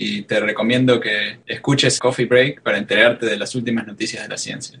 y te recomiendo que escuches Coffee Break para enterarte de las últimas noticias de la ciencia.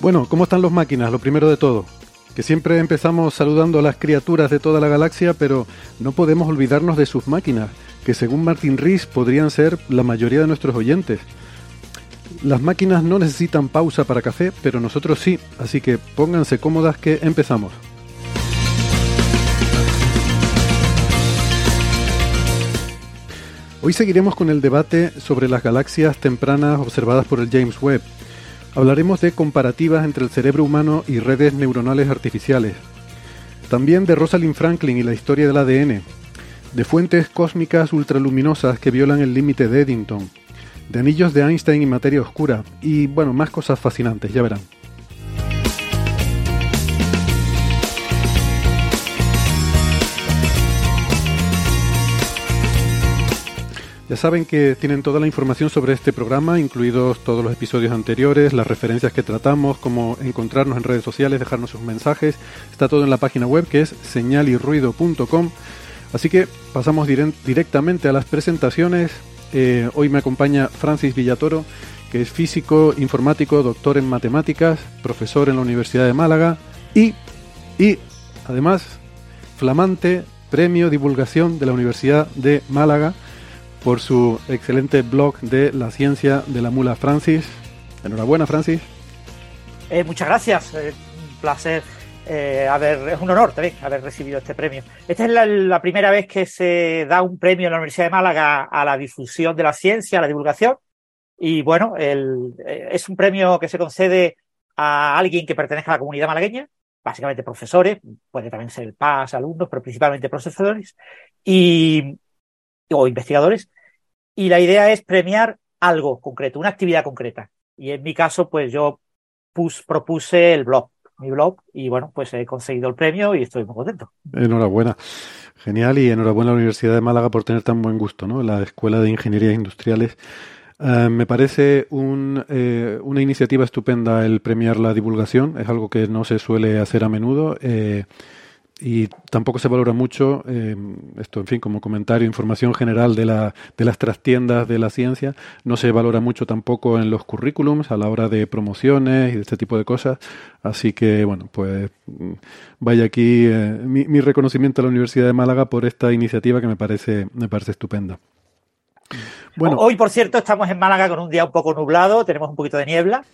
Bueno, ¿cómo están los máquinas? Lo primero de todo. Que siempre empezamos saludando a las criaturas de toda la galaxia, pero no podemos olvidarnos de sus máquinas, que según Martin Rees podrían ser la mayoría de nuestros oyentes. Las máquinas no necesitan pausa para café, pero nosotros sí, así que pónganse cómodas que empezamos. Hoy seguiremos con el debate sobre las galaxias tempranas observadas por el James Webb. Hablaremos de comparativas entre el cerebro humano y redes neuronales artificiales. También de Rosalind Franklin y la historia del ADN. De fuentes cósmicas ultraluminosas que violan el límite de Eddington. De anillos de Einstein y materia oscura. Y bueno, más cosas fascinantes, ya verán. Ya saben que tienen toda la información sobre este programa, incluidos todos los episodios anteriores, las referencias que tratamos, cómo encontrarnos en redes sociales, dejarnos sus mensajes. Está todo en la página web que es señalirruido.com. Así que pasamos directamente a las presentaciones. Eh, hoy me acompaña Francis Villatoro, que es físico, informático, doctor en matemáticas, profesor en la Universidad de Málaga y, y además flamante premio divulgación de la Universidad de Málaga por su excelente blog de la ciencia de la mula Francis. Enhorabuena, Francis. Eh, muchas gracias, eh, un placer eh, haber, es un honor también haber recibido este premio. Esta es la, la primera vez que se da un premio en la Universidad de Málaga a la difusión de la ciencia, a la divulgación. Y bueno, el- eh, es un premio que se concede a alguien que pertenezca a la comunidad malagueña, básicamente profesores, puede también ser PAS, alumnos, pero principalmente profesores y, o investigadores. Y la idea es premiar algo concreto, una actividad concreta. Y en mi caso, pues yo pus- propuse el blog, mi blog, y bueno, pues he conseguido el premio y estoy muy contento. Enhorabuena. Genial y enhorabuena a la Universidad de Málaga por tener tan buen gusto, ¿no? La Escuela de Ingenierías Industriales. Eh, me parece un, eh, una iniciativa estupenda el premiar la divulgación. Es algo que no se suele hacer a menudo. eh, y tampoco se valora mucho eh, esto, en fin, como comentario, información general de, la, de las trastiendas de la ciencia. No se valora mucho tampoco en los currículums a la hora de promociones y de este tipo de cosas. Así que, bueno, pues mm, vaya aquí eh, mi, mi reconocimiento a la Universidad de Málaga por esta iniciativa que me parece, me parece estupenda. Bueno, Hoy, por cierto, estamos en Málaga con un día un poco nublado, tenemos un poquito de niebla.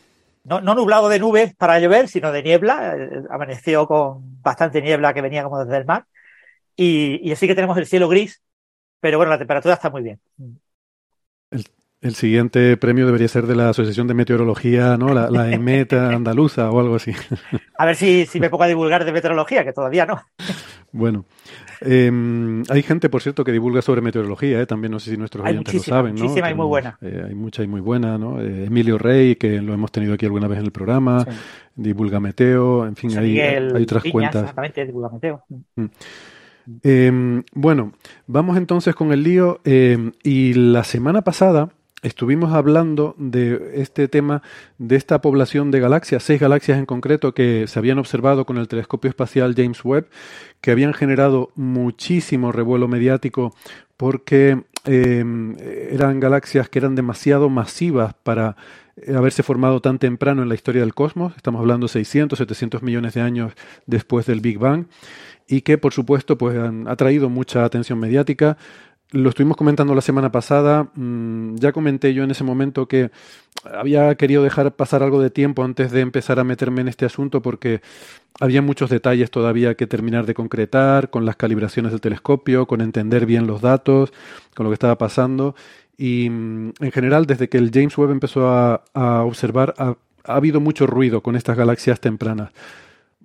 No, no nublado de nubes para llover, sino de niebla. Eh, Amaneció con bastante niebla que venía como desde el mar. Y, así que tenemos el cielo gris, pero bueno, la temperatura está muy bien. Siguiente premio debería ser de la Asociación de Meteorología, ¿no? La, la EMET andaluza o algo así. A ver si, si me pongo a divulgar de meteorología, que todavía no. Bueno, eh, hay gente, por cierto, que divulga sobre meteorología, ¿eh? también no sé si nuestros Hay oyentes lo saben, ¿no? muchísima y muy buena. eh, hay mucha y muy buena, ¿no? Eh, Emilio Rey, que lo hemos tenido aquí alguna vez en el programa, Sí. divulga Meteo, en fin, José hay, Miguel hay otras Viñas, cuentas. Exactamente, divulga Meteo. Eh, bueno, vamos entonces con el lío. eh, y la semana pasada estuvimos hablando de este tema, de esta población de galaxias, seis galaxias en concreto que se habían observado con el telescopio espacial James Webb, que habían generado muchísimo revuelo mediático porque eh, eran galaxias que eran demasiado masivas para eh, haberse formado tan temprano en la historia del cosmos. Estamos hablando de 600, 700 millones de años después del Big Bang y que por supuesto pues han atraído mucha atención mediática. Lo estuvimos comentando la semana pasada, mm, ya comenté yo en ese momento que había querido dejar pasar algo de tiempo antes de empezar a meterme en este asunto porque había muchos detalles todavía que terminar de concretar con las calibraciones del telescopio, con entender bien los datos, con lo que estaba pasando. Y mm, en general desde que el James Webb empezó a, observar ha habido mucho ruido con estas galaxias tempranas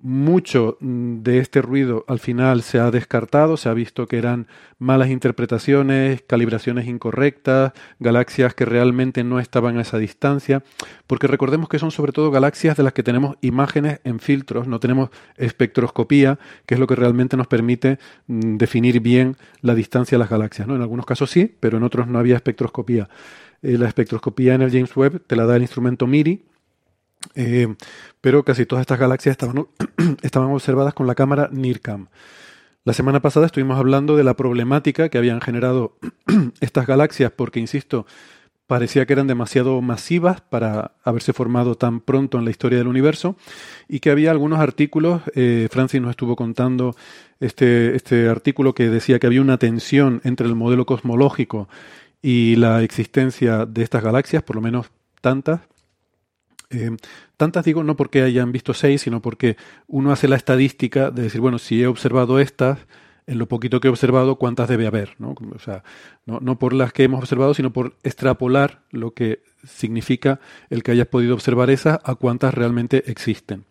mucho mm, de este ruido al final se ha descartado, se ha visto que eran malas interpretaciones, calibraciones incorrectas, galaxias que realmente no estaban a esa distancia, porque recordemos que son sobre todo galaxias de las que tenemos imágenes en filtros, no tenemos espectroscopía, que es lo que realmente nos permite mm, definir bien la distancia de las galaxias. ¿no? En algunos casos sí, pero en otros no había espectroscopía. Eh, la espectroscopía en el James Webb te la da el instrumento MIRI, eh, pero casi todas estas galaxias estaban, estaban observadas con la cámara NIRCAM. La semana pasada estuvimos hablando de la problemática que habían generado estas galaxias porque, insisto, parecía que eran demasiado masivas para haberse formado tan pronto en la historia del universo y que había algunos artículos, eh, Francis nos estuvo contando este, este artículo que decía que había una tensión entre el modelo cosmológico y la existencia de estas galaxias, por lo menos tantas, eh, tantas digo no porque hayan visto seis, sino porque uno hace la estadística de decir, bueno, si he observado estas, en lo poquito que he observado, cuántas debe haber, ¿no? O sea, no, no por las que hemos observado, sino por extrapolar lo que significa el que hayas podido observar esas a cuántas realmente existen.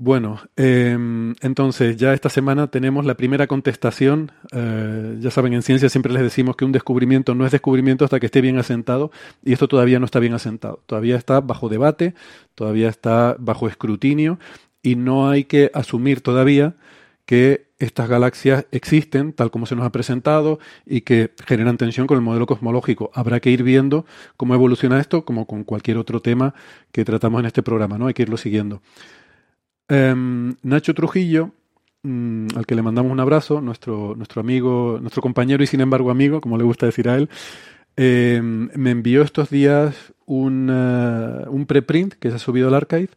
Bueno, em, entonces ya esta semana tenemos la primera contestación. Eh, ya saben, en ciencia siempre les decimos que un descubrimiento no es descubrimiento hasta que esté bien asentado y esto todavía no está bien asentado. Todavía está bajo debate, todavía está bajo escrutinio y no hay que asumir todavía que estas galaxias existen tal como se nos ha presentado y que generan tensión con el modelo cosmológico. Habrá que ir viendo cómo evoluciona esto, como con cualquier otro tema que tratamos en este programa, ¿no? Hay que irlo siguiendo. Em, Nacho Trujillo, mm, al que le mandamos un abrazo, nuestro, nuestro amigo, nuestro compañero y sin embargo amigo, como le gusta decir a él, em, me envió estos días un, uh, un preprint que se ha subido al archive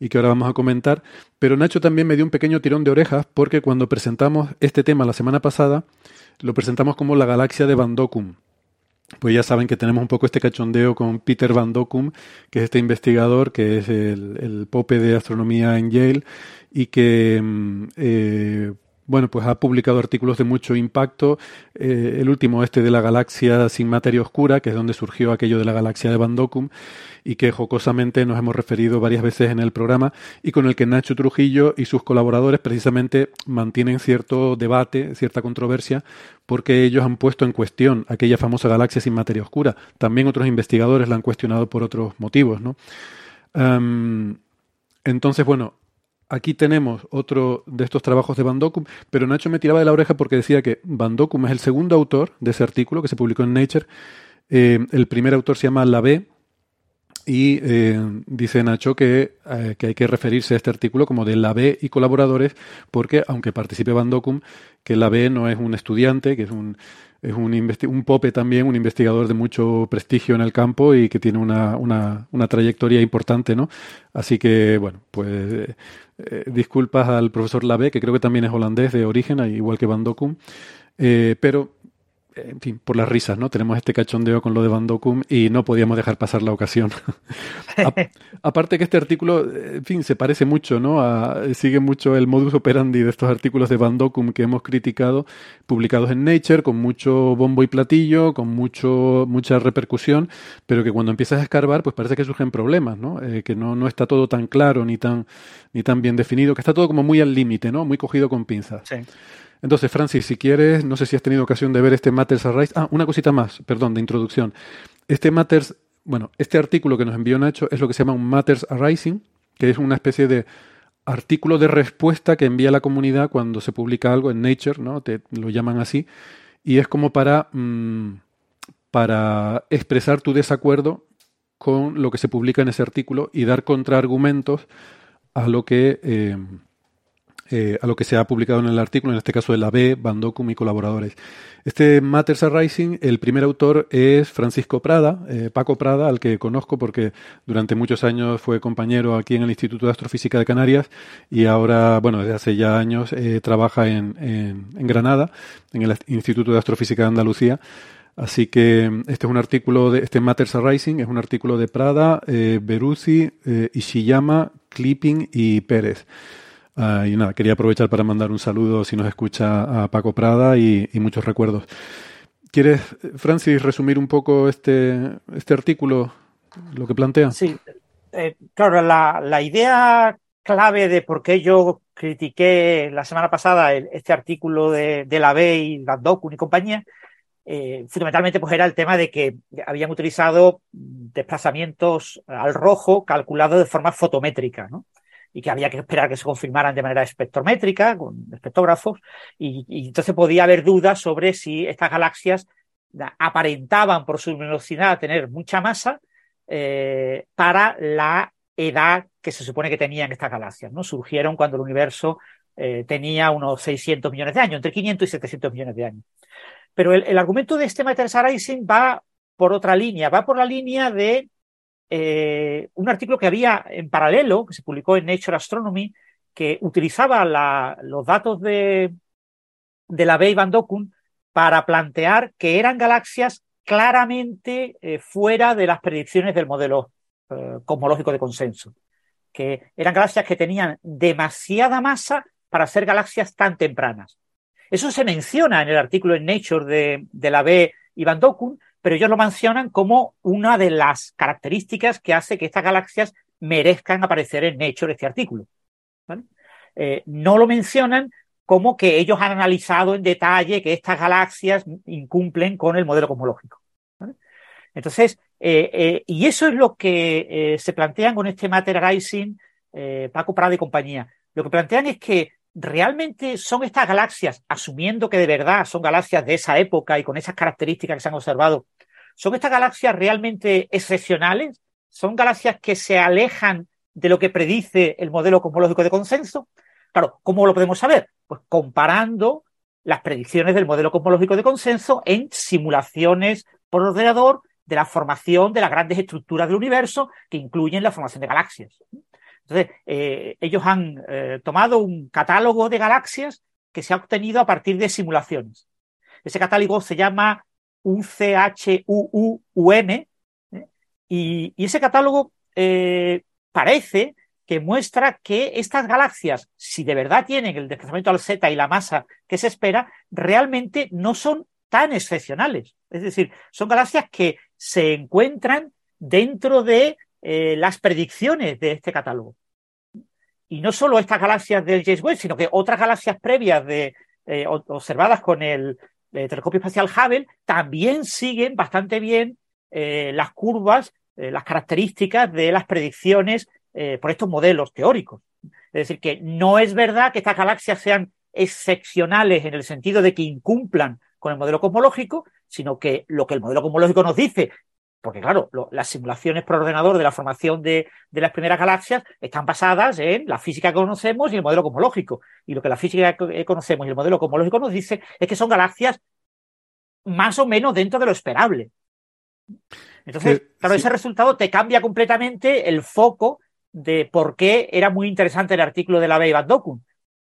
y que ahora vamos a comentar. Pero Nacho también me dio un pequeño tirón de orejas porque cuando presentamos este tema la semana pasada, lo presentamos como la galaxia de Van pues ya saben que tenemos un poco este cachondeo con Peter Van Dockum, que es este investigador, que es el, pope de astronomía en Yale, y que mm, eh, bueno, pues ha publicado artículos de mucho impacto. Eh, el último, este de la galaxia sin materia oscura, que es donde surgió aquello de la galaxia de Van y que jocosamente nos hemos referido varias veces en el programa, y con el que Nacho Trujillo y sus colaboradores precisamente mantienen cierto debate, cierta controversia, porque ellos han puesto en cuestión aquella famosa galaxia sin materia oscura. También otros investigadores la han cuestionado por otros motivos, ¿no? entonces, bueno, Aquí tenemos otro de estos trabajos de Van Dockum, pero Nacho me tiraba de la oreja porque decía que Van Dockum es el segundo autor de ese artículo que se publicó en Nature. Eh, el primer autor se llama Labé y eh, dice Nacho que, eh, que, hay que referirse a este artículo como de Labé y colaboradores porque aunque participe Van Dockum, que Labé no es un estudiante, que es un es un, un pope también, un investigador de mucho prestigio en el campo y que tiene una, una, una trayectoria importante, ¿no? Así que, bueno, pues eh, disculpas al profesor Lave, que creo que también es holandés de origen, igual que Van Dokum, eh, pero en fin, por las risas, ¿no? Tenemos este cachondeo con lo de Van Docum y no podíamos dejar pasar la ocasión. aparte que este artículo, en fin, se parece mucho, ¿no? sigue mucho el modus operandi de estos artículos de Van Docum que hemos criticado, publicados en Nature, con mucho bombo y platillo, con mucho, mucha repercusión, pero que cuando empiezas a escarbar, pues parece que surgen problemas, ¿no? Eh, que no, no está todo tan claro ni tan, ni tan bien definido, que está todo como muy al límite, ¿no? Muy cogido con pinzas. Sí. Entonces, Francis, si quieres, no sé si has tenido ocasión de ver este Matters Arise. Ah, una cosita más, perdón, de introducción. Este Matters, bueno, este artículo que nos envió Nacho es lo que se llama un Matters Arising, que es una especie de artículo de respuesta que envía la comunidad cuando se publica algo en Nature, ¿no? Te lo llaman así, y es como para, mm, para expresar tu desacuerdo con lo que se publica en ese artículo y dar contraargumentos a lo que eh, eh, a lo que se ha publicado en el artículo, en este caso de la B, Bandocum y colaboradores. Este Matters Arising, el primer autor es Francisco Prada, eh, Paco Prada, al que conozco porque durante muchos años fue compañero aquí en el Instituto de Astrofísica de Canarias y ahora, bueno, desde hace ya años eh, trabaja en, en, Granada, en el Instituto de Astrofísica de Andalucía. Así que este es un artículo de este Matters Arising, es un artículo de Prada, Beruzzi, Ishiyama, Clipping y Pérez. Ah, y nada, quería aprovechar para mandar un saludo si nos escucha a Paco Prada y, muchos recuerdos. ¿Quieres, Francis, resumir un poco este, este artículo, lo que plantea? Sí, eh, claro, la, la, idea clave de por qué yo critiqué la semana pasada este artículo de, de la B y Gandokun y compañía, eh, fundamentalmente pues era el tema de que habían utilizado desplazamientos al rojo calculados de forma fotométrica, ¿no? Y que había que esperar que se confirmaran de manera espectrométrica, con espectógrafos, y, entonces podía haber dudas sobre si estas galaxias aparentaban por su luminosidad tener mucha masa eh, para la edad que se supone que tenían estas galaxias. ¿no? Surgieron cuando el universo eh, tenía unos 600 millones de años, entre 500 y 700 millones de años. Pero el, el argumento de este Matters Arising va por otra línea, va por la línea de eh, un artículo que había en paralelo, que se publicó en Nature Astronomy, que utilizaba los datos de, de la B. Van Dokun para plantear que eran galaxias claramente eh, fuera de las predicciones del modelo eh, cosmológico de consenso, que eran galaxias que tenían demasiada masa para ser galaxias tan tempranas. Eso se menciona en el artículo en Nature de, de la B. Van Dokun, pero ellos lo mencionan como una de las características que hace que estas galaxias merezcan aparecer en Nature este artículo. Eh, no lo mencionan como que ellos han analizado en detalle que estas galaxias incumplen con el modelo cosmológico. Entonces, eh, eh, y eso es lo que se plantean con este Matter Rising, Paco Prada y compañía. Lo que plantean es que realmente son estas galaxias, asumiendo que de verdad son galaxias de esa época y con esas características que se han observado, ¿Son estas galaxias realmente excepcionales? ¿Son galaxias que se alejan de lo que predice el modelo cosmológico de consenso? Claro, ¿cómo lo podemos saber? Pues comparando las predicciones del modelo cosmológico de consenso en simulaciones por ordenador de la formación de las grandes estructuras del universo que incluyen la formación de galaxias. Entonces, eh, ellos han eh, tomado un catálogo de galaxias que se ha obtenido a partir de simulaciones. Ese catálogo se llama UCHUUM, ¿eh? y, ese catálogo eh, parece que muestra que estas galaxias, si de verdad tienen el desplazamiento al Z y la masa que se espera, realmente no son tan excepcionales. Es decir, son galaxias que se encuentran dentro de eh, las predicciones de este catálogo. Y no solo estas galaxias del James Webb, sino que otras galaxias previas de, observadas con el, el telescopio espacial Hubble también siguen bastante bien eh, las curvas, eh, las características de las predicciones eh, por estos modelos teóricos. Es decir, que no es verdad que estas galaxias sean excepcionales en el sentido de que incumplan con el modelo cosmológico, sino que lo que el modelo cosmológico nos dice porque claro, las simulaciones por ordenador de la formación de, las primeras galaxias están basadas en la física que conocemos y el modelo cosmológico. Y lo que la física que conocemos y el modelo cosmológico nos dice es que son galaxias más o menos dentro de lo esperable. Entonces, claro, ese resultado te cambia completamente el foco de por qué era muy interesante el artículo de la Van Dokun,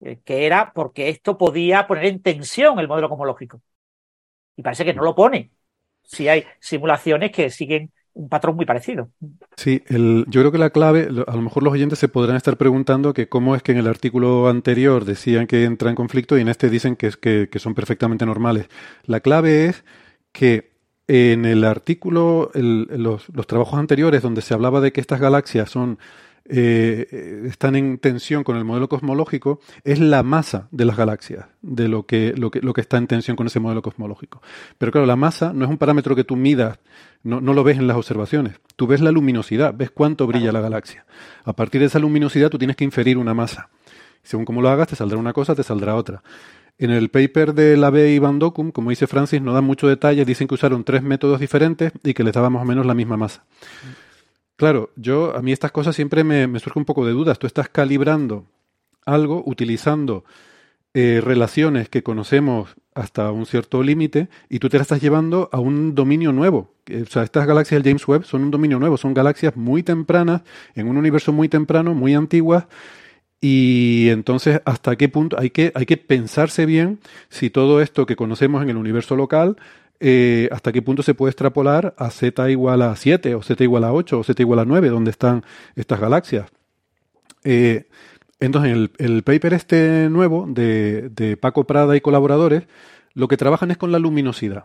eh, que era porque esto podía poner en tensión el modelo cosmológico. Y parece que no lo pone si hay simulaciones que siguen un patrón muy parecido. Sí, yo creo que la clave, a lo mejor los oyentes se podrán estar preguntando que cómo es que en el artículo anterior decían que entra en conflicto y en este dicen que, es, que, son perfectamente normales. La clave es que en el artículo, los, los trabajos anteriores donde se hablaba de que estas galaxias son eh, están en tensión con el modelo cosmológico es la masa de las galaxias, de lo que, lo que, lo que está en tensión con ese modelo cosmológico. Pero claro, la masa no es un parámetro que tú midas, no, no lo ves en las observaciones. Tú ves la luminosidad, ves cuánto brilla la galaxia. A partir de esa luminosidad tú tienes que inferir una masa. Según cómo lo hagas, te saldrá una cosa, te saldrá otra. En el paper de la B y Van Docum, como dice Francis, no dan mucho detalle, dicen que usaron tres métodos diferentes y que les daba más o menos la misma masa. Claro, yo a mí estas cosas siempre me, me surge un poco de dudas. Tú estás calibrando algo utilizando eh, relaciones que conocemos hasta un cierto límite y tú te la estás llevando a un dominio nuevo. O sea, estas galaxias del James Webb son un dominio nuevo, son galaxias muy tempranas, en un universo muy temprano, muy antiguas, y entonces, ¿hasta qué punto? Hay que, hay que pensarse bien si todo esto que conocemos en el universo local, eh, hasta qué punto se puede extrapolar a z igual a 7, o z igual a 8, o z igual a 9, donde están estas galaxias. Eh, entonces, el, el, paper este nuevo de, de Paco Prada y colaboradores, lo que trabajan es con la luminosidad.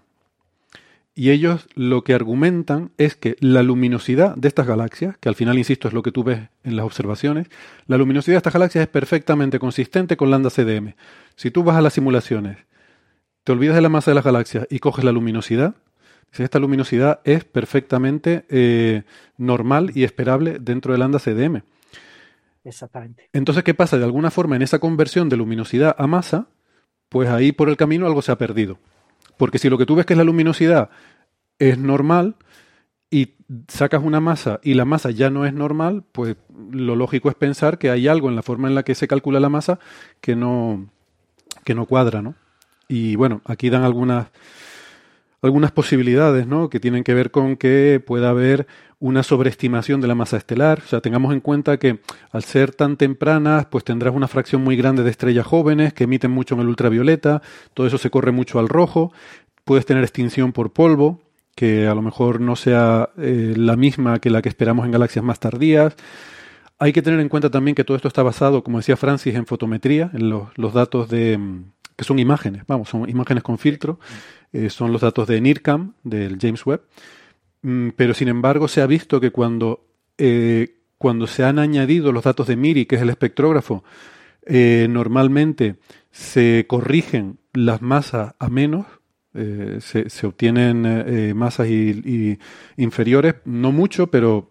Y ellos lo que argumentan es que la luminosidad de estas galaxias, que al final, insisto, es lo que tú ves en las observaciones, la luminosidad de estas galaxias es perfectamente consistente con lambda CDM. Si tú vas a las simulaciones, te olvidas de la masa de las galaxias y coges la luminosidad, esta luminosidad es perfectamente eh, normal y esperable dentro de lambda CDM. Exactamente. Entonces, ¿qué pasa? De alguna forma, en esa conversión de luminosidad a masa, pues ahí por el camino algo se ha perdido. Porque si lo que tú ves que es la luminosidad es normal y sacas una masa y la masa ya no es normal, pues lo lógico es pensar que hay algo en la forma en la que se calcula la masa que no, que no cuadra, ¿no? Y bueno, aquí dan algunas, algunas posibilidades, ¿no? Que tienen que ver con que pueda haber una sobreestimación de la masa estelar. O sea, tengamos en cuenta que al ser tan tempranas, pues tendrás una fracción muy grande de estrellas jóvenes que emiten mucho en el ultravioleta, todo eso se corre mucho al rojo, puedes tener extinción por polvo, que a lo mejor no sea eh, la misma que la que esperamos en galaxias más tardías. Hay que tener en cuenta también que todo esto está basado, como decía Francis, en fotometría, en los, los datos de que son imágenes, vamos, son imágenes con filtro, eh, son los datos de NIRCAM, del James Webb. Mm, pero sin embargo se ha visto que cuando, eh, cuando se han añadido los datos de MIRI, que es el espectrógrafo, eh, normalmente se corrigen las masas a menos, se, se, obtienen masas y, inferiores, no mucho, pero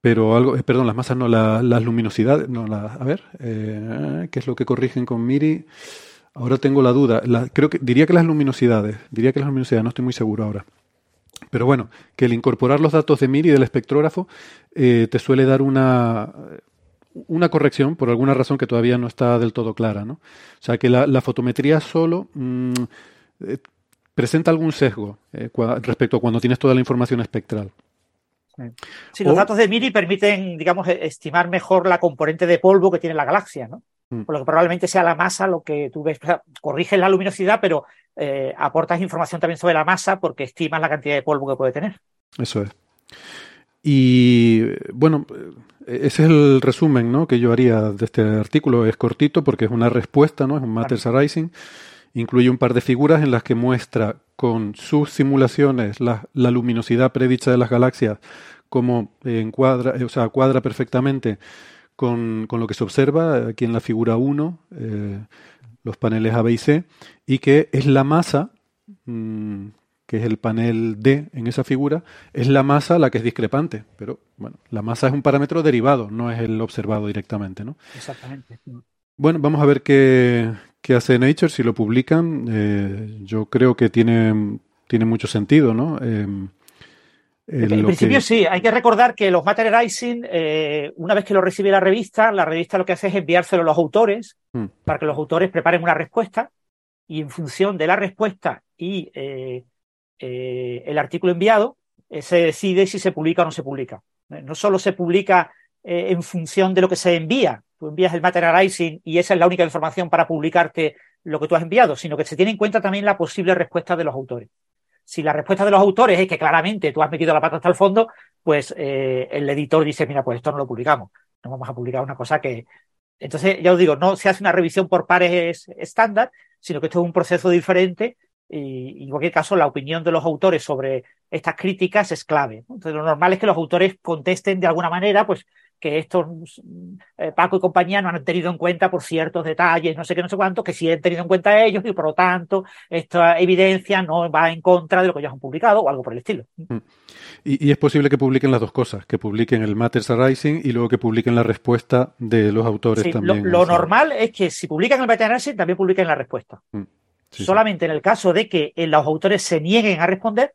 pero algo, perdón, las masas no, la, las luminosidades, no, la, a ver, ¿qué es lo que corrigen con MIRI? Ahora tengo la duda, creo que diría que las luminosidades, diría que las luminosidades, no estoy muy seguro ahora. Pero bueno, que el incorporar los datos de MIRI del espectrógrafo eh, te suele dar una, una corrección por alguna razón que todavía no está del todo clara. ¿no? O sea, que la, fotometría solo eh, presenta algún sesgo eh, respecto a cuando tienes toda la información espectral. Sí, los o, datos de MIRI permiten, digamos, e-, estimar mejor la componente de polvo que tiene la galaxia, ¿no? Mm. Por lo que probablemente sea la masa lo que tú ves. O sea, corriges la luminosidad, pero eh, aportas información también sobre la masa porque estimas la cantidad de polvo que puede tener. Eso es. Y bueno, ese es el resumen ¿no? que yo haría de este artículo. Es cortito porque es una respuesta, ¿no? es un Matters claro. Arising. Incluye un par de figuras en las que muestra con sus simulaciones la, la luminosidad predicha de las galaxias, como encuadra, o sea, cuadra perfectamente con, con, lo que se observa aquí en la figura 1, eh, los paneles A, B y C, y que es la masa, mmm, que es el panel D en esa figura, es la masa la que es discrepante. Pero bueno, la masa es un parámetro derivado, no es el observado directamente, ¿no? Exactamente. Bueno, vamos a ver qué, qué hace Nature, si lo publican. Eh, yo creo que tiene, tiene mucho sentido, ¿no? Eh, en, en principio que... sí, hay que recordar que los Materializing, eh, una vez que lo recibe la revista, la revista lo que hace es enviárselo a los autores hmm. para que los autores preparen una respuesta y en función de la respuesta y eh, eh, el artículo enviado, eh, se decide si se publica o no se publica. No solo se publica eh, en función de lo que se envía, tú envías el Materializing y esa es la única información para publicarte lo que tú has enviado, sino que se tiene en cuenta también la posible respuesta de los autores si la respuesta de los autores es que claramente tú has metido la pata hasta el fondo, pues eh, el editor dice, mira, pues esto no lo publicamos. No vamos a publicar una cosa que... Entonces, ya os digo, no se hace una revisión por pares estándar, sino que esto es un proceso diferente y, y, en cualquier caso la opinión de los autores sobre estas críticas es clave. Entonces, lo normal es que los autores contesten de alguna manera, pues que estos eh, Paco y compañía no han tenido en cuenta por ciertos detalles, no sé qué, no sé cuánto, que sí han tenido en cuenta ellos y por lo tanto esta evidencia no va en contra de lo que ellos han publicado o algo por el estilo. Y, y es posible que publiquen las dos cosas, que publiquen el Matters Arising y luego que publiquen la respuesta de los autores sí, también. Lo, lo normal es que si publican el Matters Arising también publiquen la respuesta. Mm. Sí, solamente sí. en el caso de que eh, los autores se nieguen a responder,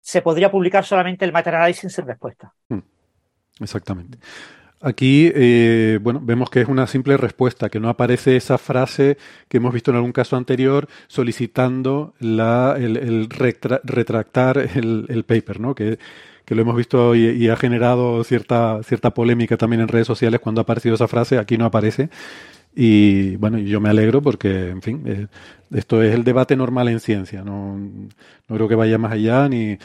se podría publicar solamente el Matters Arising sin respuesta. Mm. Exactamente. Aquí, eh, bueno, vemos que es una simple respuesta, que no aparece esa frase que hemos visto en algún caso anterior solicitando la, el, el retractar el, el, paper, ¿no? Que, que lo hemos visto y, y, ha generado cierta, cierta polémica también en redes sociales cuando ha aparecido esa frase, aquí no aparece. Y bueno, yo me alegro porque, en fin, eh, esto es el debate normal en ciencia, no, no creo que vaya más allá ni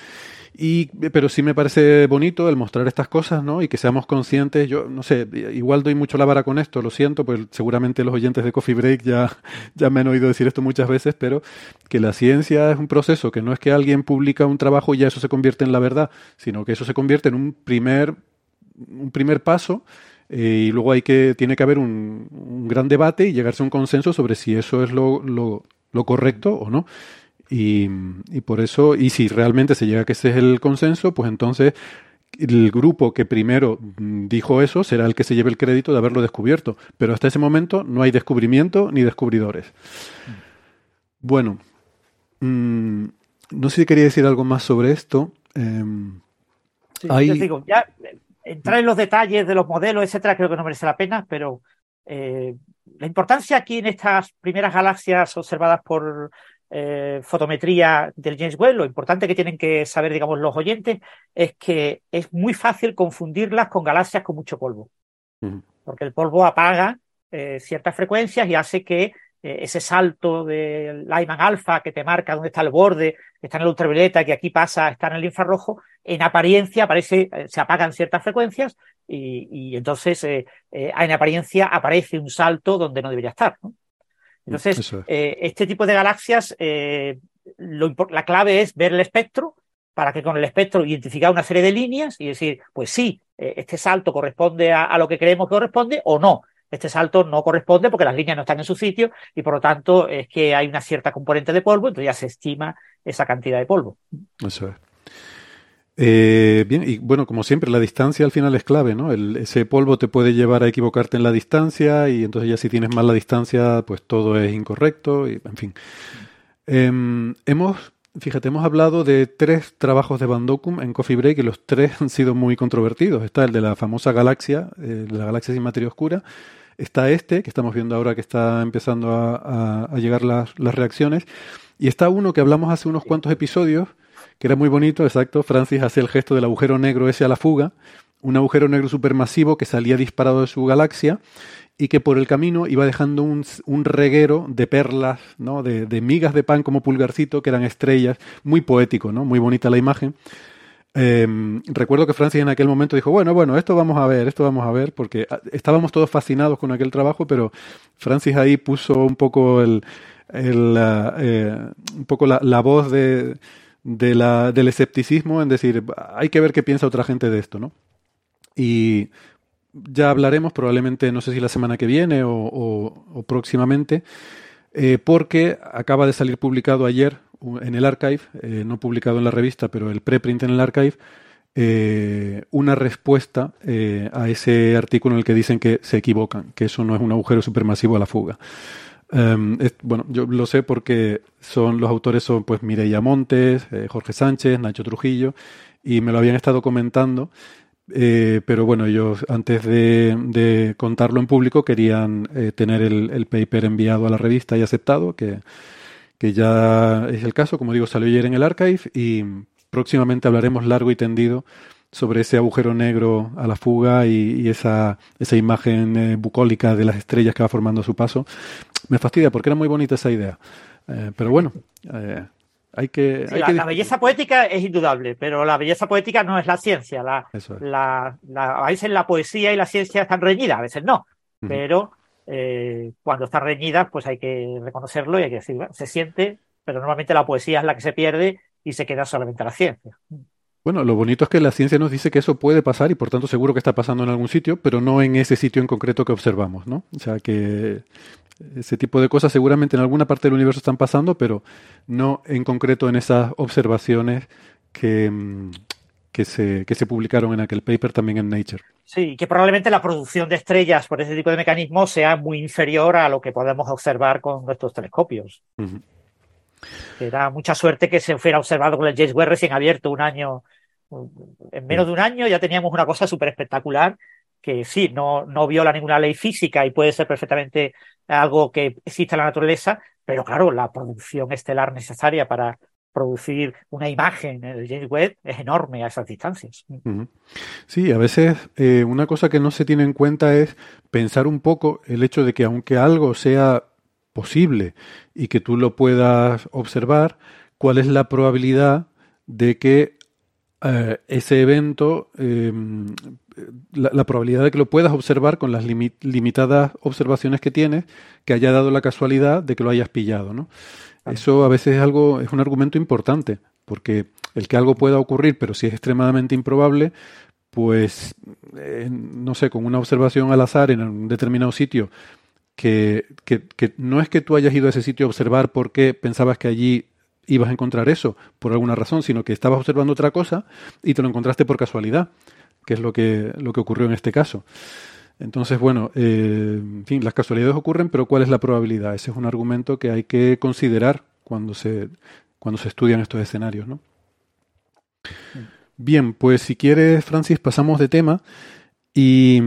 y, pero sí me parece bonito el mostrar estas cosas, ¿no? Y que seamos conscientes. Yo, no sé, igual doy mucho la vara con esto, lo siento, pues seguramente los oyentes de Coffee Break ya, ya me han oído decir esto muchas veces, pero que la ciencia es un proceso, que no es que alguien publica un trabajo y ya eso se convierte en la verdad, sino que eso se convierte en un primer, un primer paso eh, y luego hay que, tiene que haber un, un, gran debate y llegarse a un consenso sobre si eso es lo, lo, lo correcto o no. Y, y, por eso, y si realmente se llega a que ese es el consenso, pues entonces el grupo que primero dijo eso será el que se lleve el crédito de haberlo descubierto. Pero hasta ese momento no hay descubrimiento ni descubridores. Bueno, mmm, no sé si quería decir algo más sobre esto. Eh, sí, hay... digo, ya entrar en los detalles de los modelos, etcétera, creo que no merece la pena, pero eh, la importancia aquí en estas primeras galaxias observadas por eh, fotometría del James Webb, lo importante que tienen que saber, digamos, los oyentes es que es muy fácil confundirlas con galaxias con mucho polvo. Uh -huh. Porque el polvo apaga eh, ciertas frecuencias y hace que ese salto del Lyman alfa que te marca dónde está el borde, que está en el ultravioleta, que aquí pasa, está en el infrarrojo, en apariencia aparece, eh, se apagan ciertas frecuencias y, y entonces eh, en apariencia aparece un salto donde no debería estar. ¿no? Entonces, es. eh, este tipo de galaxias, eh, lo, la clave es ver el espectro para que con el espectro identificar una serie de líneas y decir, pues sí, eh, este salto corresponde a, a, lo que creemos que corresponde o no. Este salto no corresponde porque las líneas no están en su sitio y por lo tanto es que hay una cierta componente de polvo, entonces ya se estima esa cantidad de polvo. Eso es. Eh, bien, y bueno, como siempre, la distancia al final es clave, ¿no? Ese polvo te puede llevar a equivocarte en la distancia y entonces ya si tienes mal la distancia, pues todo es incorrecto y, en fin. Eh, hemos, fíjate, hemos hablado de tres trabajos de Van en Coffee Break y los tres han sido muy controvertidos. Está el de la famosa galaxia, eh, la galaxia sin materia oscura. Está este, que estamos viendo ahora que está empezando a, a, a llegar las, las reacciones. Y está uno que hablamos hace unos cuantos episodios, que era muy bonito, exacto. Francis hace el gesto del agujero negro ese a la fuga, un agujero negro supermasivo que salía disparado de su galaxia y que por el camino iba dejando un, un reguero de perlas, ¿no? De, de, migas de pan como pulgarcito, que eran estrellas, muy poético, ¿no? Muy bonita la imagen. Eh, recuerdo que Francis en aquel momento dijo, bueno, bueno, esto vamos a ver, esto vamos a ver, porque estábamos todos fascinados con aquel trabajo, pero Francis ahí puso un poco el, uh, eh, un poco la, la voz de, de la, del escepticismo en decir, hay que ver qué piensa otra gente de esto, ¿no? Y ya hablaremos probablemente, no sé si la semana que viene o próximamente, eh, porque acaba de salir publicado ayer en el archive, eh, no publicado en la revista, pero el preprint en el archive, eh, una respuesta eh, a ese artículo en el que dicen que se equivocan, que eso no es un agujero supermasivo a la fuga. Um, es, bueno, yo lo sé porque son los autores son pues Mireia Montes, Jorge Sánchez, Nacho Trujillo y me lo habían estado comentando, pero bueno, ellos antes de, contarlo en público querían tener el, el, paper enviado a la revista y aceptado, que, que ya es el caso, como digo, salió ayer en el archive y próximamente hablaremos largo y tendido sobre ese agujero negro a la fuga y, y esa, esa imagen eh, bucólica de las estrellas que va formando a su paso. Me fastidia porque era muy bonita esa idea. Eh, pero bueno, eh, hay que... Sí, hay la, que... la, belleza poética es indudable, pero la belleza poética no es la ciencia. La, es. la, a veces la poesía y la ciencia están reñidas, a veces no. Uh -huh. Pero eh, cuando están reñidas, pues hay que reconocerlo y hay que decir, se siente, pero normalmente la poesía es la que se pierde y se queda solamente la ciencia. Bueno, lo bonito es que la ciencia nos dice que eso puede pasar y por tanto seguro que está pasando en algún sitio, pero no en ese sitio en concreto que observamos, ¿no? O sea que ese tipo de cosas seguramente en alguna parte del universo están pasando, pero no en concreto en esas observaciones que, que, se, que se publicaron en aquel paper también en Nature. Sí, que probablemente la producción de estrellas por ese tipo de mecanismos sea muy inferior a lo que podemos observar con nuestros telescopios. Uh -huh. Era mucha suerte que se fuera observado con el James Webb recién abierto un año. En menos de un año ya teníamos una cosa súper espectacular que sí, no, no viola ninguna ley física y puede ser perfectamente algo que existe en la naturaleza, pero claro, la producción estelar necesaria para producir una imagen en el James Webb es enorme a esas distancias. Sí, a veces eh, una cosa que no se tiene en cuenta es pensar un poco el hecho de que aunque algo sea posible y que tú lo puedas observar, cuál es la probabilidad de que eh, ese evento, em, la, probabilidad de que lo puedas observar con las limitadas observaciones que tienes, que haya dado la casualidad de que lo hayas pillado, ¿no? Eso a veces es algo, es un argumento importante, porque el que algo pueda ocurrir, pero si es extremadamente improbable, pues eh, no sé, con una observación al azar en un determinado sitio, que, que, que, no es que tú hayas ido a ese sitio a observar porque pensabas que allí ibas a encontrar eso por alguna razón, sino que estabas observando otra cosa y te lo encontraste por casualidad, que es lo que, lo que ocurrió en este caso. Entonces, bueno, eh, en fin, las casualidades ocurren, pero ¿cuál es la probabilidad? Ese es un argumento que hay que considerar cuando se, cuando se estudian estos escenarios, ¿no? Bien, pues si quieres, Francis, pasamos de tema. Y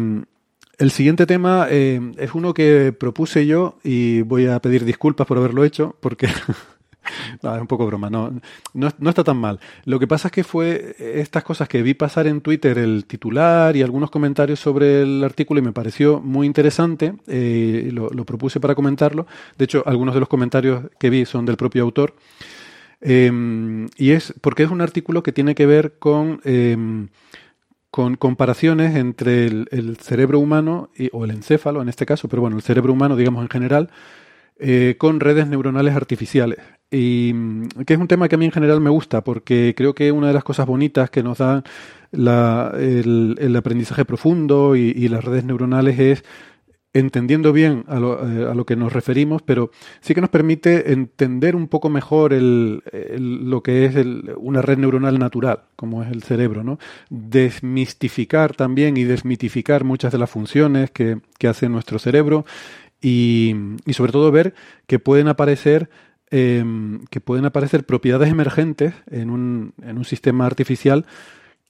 el siguiente tema eh, es uno que propuse yo y voy a pedir disculpas por haberlo hecho, porque Es un poco broma, no, no, está tan mal. Lo que pasa es que fue estas cosas que vi pasar en Twitter, el titular y algunos comentarios sobre el artículo y me pareció muy interesante, eh, lo, propuse para comentarlo. De hecho, algunos de los comentarios que vi son del propio autor. Em, y es porque es un artículo que tiene que ver con, em, con comparaciones entre el, cerebro humano o el encéfalo en este caso, pero bueno, el cerebro humano, digamos en general, eh, con redes neuronales artificiales. Y mm, que es un tema que a mí en general me gusta, porque creo que una de las cosas bonitas que nos da el, aprendizaje profundo y, las redes neuronales es entendiendo bien a lo, eh, a lo, que nos referimos, pero sí que nos permite entender un poco mejor el, lo que es una red neuronal natural, como es el cerebro, ¿no? Desmistificar también y desmitificar muchas de las funciones que, que hace nuestro cerebro y, y sobre todo ver que pueden aparecer Em, que pueden aparecer propiedades emergentes en un, en un sistema artificial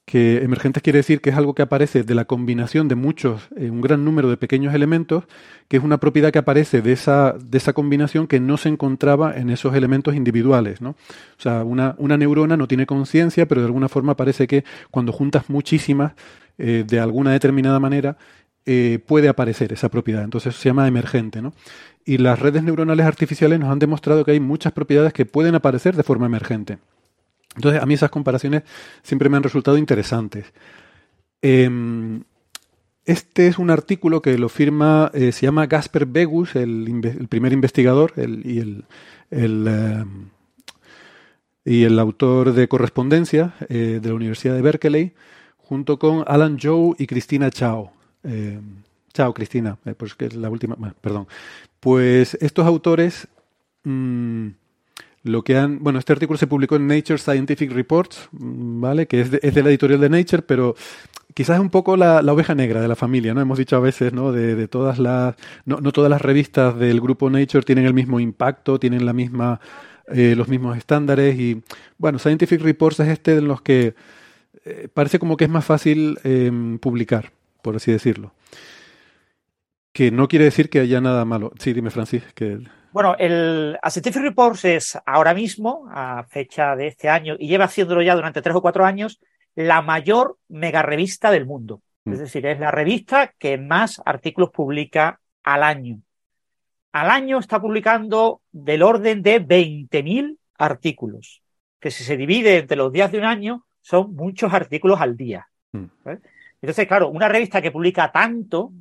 que emergentes quiere decir que es algo que aparece de la combinación de muchos, eh, un gran número de pequeños elementos, que es una propiedad que aparece de esa, de esa combinación que no se encontraba en esos elementos individuales. ¿no? O sea, una, una neurona no tiene conciencia, pero de alguna forma parece que cuando juntas muchísimas, eh, de alguna determinada manera, eh, puede aparecer esa propiedad. Entonces se llama emergente. ¿no? Y las redes neuronales artificiales nos han demostrado que hay muchas propiedades que pueden aparecer de forma emergente. Entonces, a mí esas comparaciones siempre me han resultado interesantes. Em, este es un artículo que lo firma, eh, se llama Gasper Begus, el, primer investigador y, el, em, y el autor de correspondencia eh, de la Universidad de Berkeley, junto con Alan Joe y Cristina Chao. Em, chao, Cristina, eh, pues que es la última, perdón. Pues estos autores, mmm, lo que han, bueno, este artículo se publicó en Nature Scientific Reports, mm, ¿vale? Que es de, es de la editorial de Nature, pero quizás es un poco la, oveja negra de la familia, ¿no? Hemos dicho a veces, ¿no? De, todas las, no, todas las revistas del grupo Nature tienen el mismo impacto, tienen la misma, eh, los mismos estándares y, bueno, Scientific Reports es este en los que eh, parece como que es más fácil eh, publicar, por así decirlo. Que no quiere decir que haya nada malo. Sí, dime, Francis. Que... Bueno, el Scientific Reports es ahora mismo, a fecha de este año, y lleva haciéndolo ya durante tres o cuatro años, la mayor mega revista del mundo. Mm. Es decir, es la revista que más artículos publica al año. Al año está publicando del orden de 20.000 artículos, que si se divide entre los días de un año, son muchos artículos al día. Mm. Entonces, claro, una revista que publica tanto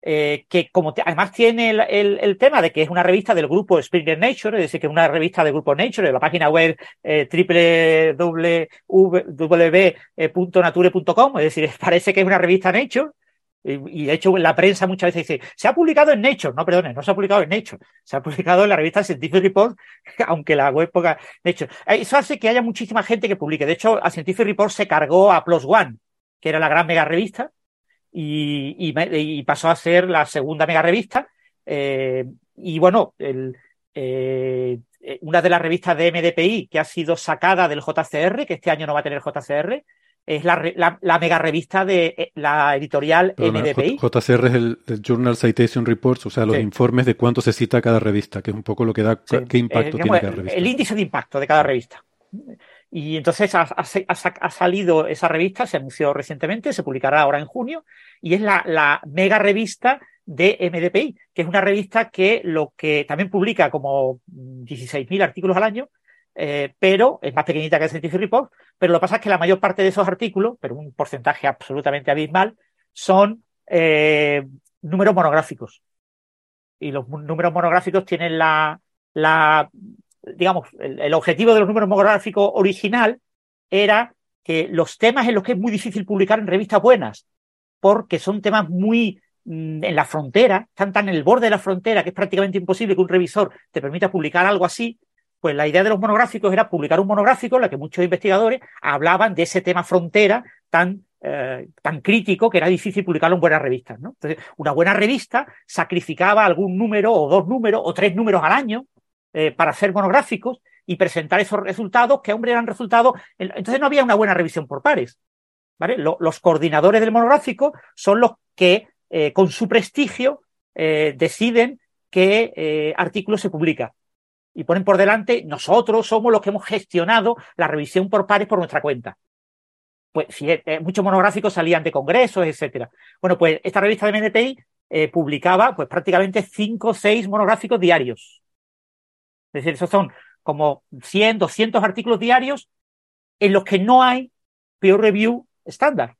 eh, que como además tiene el, tema de que es una revista del grupo Springer Nature, es decir, que es una revista del grupo Nature, de la página web eh, www.nature.com, es decir, parece que es una revista Nature, y, de hecho la prensa muchas veces dice, se ha publicado en Nature, no, perdone, no se ha publicado en Nature, se ha publicado en la revista Scientific Report, aunque la web ponga Nature. Eh, eso hace que haya muchísima gente que publique, de hecho, a Scientific Report se cargó a Plus One, que era la gran mega revista, y, pasó a ser la segunda mega revista. Eh, y bueno, el, eh, una de las revistas de MDPI que ha sido sacada del JCR, que este año no va a tener JCR, es la, la, la mega revista de eh, la editorial Perdona, MDPI. J- JCR es el, el Journal Citation Reports, o sea, los Sí. informes de cuánto se cita cada revista, que es un poco lo que da Sí, qué impacto eh, tiene cada revista. El índice de impacto de cada revista. Y entonces ha, ha salido esa revista, se anunció recientemente, se publicará ahora en junio, y es la, mega revista de MDPI, que es una revista que lo que también publica como 16.000 artículos al año, eh, pero es más pequeñita que el Scientific Report, pero lo que pasa es que la mayor parte de esos artículos, pero un porcentaje absolutamente abismal, son eh, números monográficos. Y los números monográficos tienen la, la digamos, el, objetivo de los números monográficos original era que los temas en los que es muy difícil publicar en revistas buenas, porque son temas muy mm, en la frontera, están tan en el borde de la frontera que es prácticamente imposible que un revisor te permita publicar algo así, pues la idea de los monográficos era publicar un monográfico en la que muchos investigadores hablaban de ese tema frontera tan, eh, tan crítico que era difícil publicarlo en buenas revistas. ¿no? Entonces, una buena revista sacrificaba algún número o dos números o tres números al año eh, para hacer monográficos y presentar esos resultados que, hombre, eran resultados. Entonces no había una buena revisión por pares. los coordinadores del monográfico son los que, eh, con su prestigio, eh, deciden qué artículo se publica. Y ponen por delante, nosotros somos los que hemos gestionado la revisión por pares por nuestra cuenta. Pues sí, muchos monográficos salían de congresos, etcétera. Bueno, pues esta revista de MDPI publicaba pues prácticamente cinco o seis monográficos diarios. Es decir, esos son como 100, 200 artículos diarios en los que no hay peer review estándar.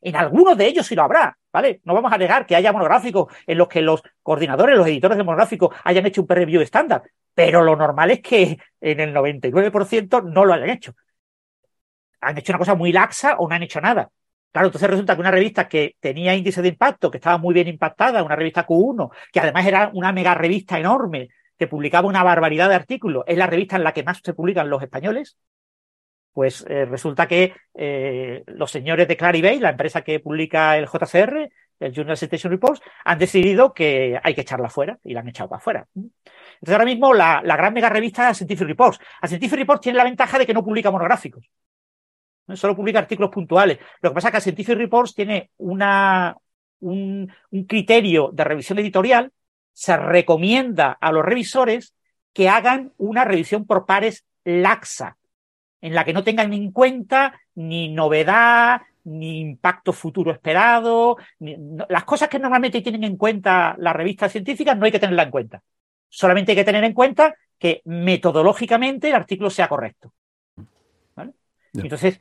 En algunos de ellos sí lo habrá, ¿vale? No vamos a negar que haya monográficos en los que los coordinadores, los editores de monográficos hayan hecho un peer review estándar, pero lo normal es que en el 99% no lo hayan hecho. Han hecho una cosa muy laxa o no han hecho nada. Claro, entonces resulta que una revista que tenía índice de impacto, que estaba muy bien impactada, una revista Q1, que además era una mega revista enorme, que publicaba una barbaridad de artículos, es la revista en la que más se publican los españoles, pues eh, resulta que eh, los señores de Clarivate, la empresa que publica el JCR, el Journal Citation Reports, han decidido que hay que echarla fuera y la han echado para afuera. Entonces ahora mismo la, la gran mega revista Scientific Reports. A Scientific Reports tiene la ventaja de que no publica monográficos. ¿no? Solo publica artículos puntuales. Lo que pasa es que Scientific Reports tiene una, un, un criterio de revisión editorial. Se recomienda a los revisores que hagan una revisión por pares laxa, en la que no tengan en cuenta ni novedad, ni impacto futuro esperado. ni- no- las cosas que normalmente tienen en cuenta las revistas científicas no hay que tenerlas en cuenta. Solamente hay que tener en cuenta que metodológicamente el artículo sea correcto. Entonces,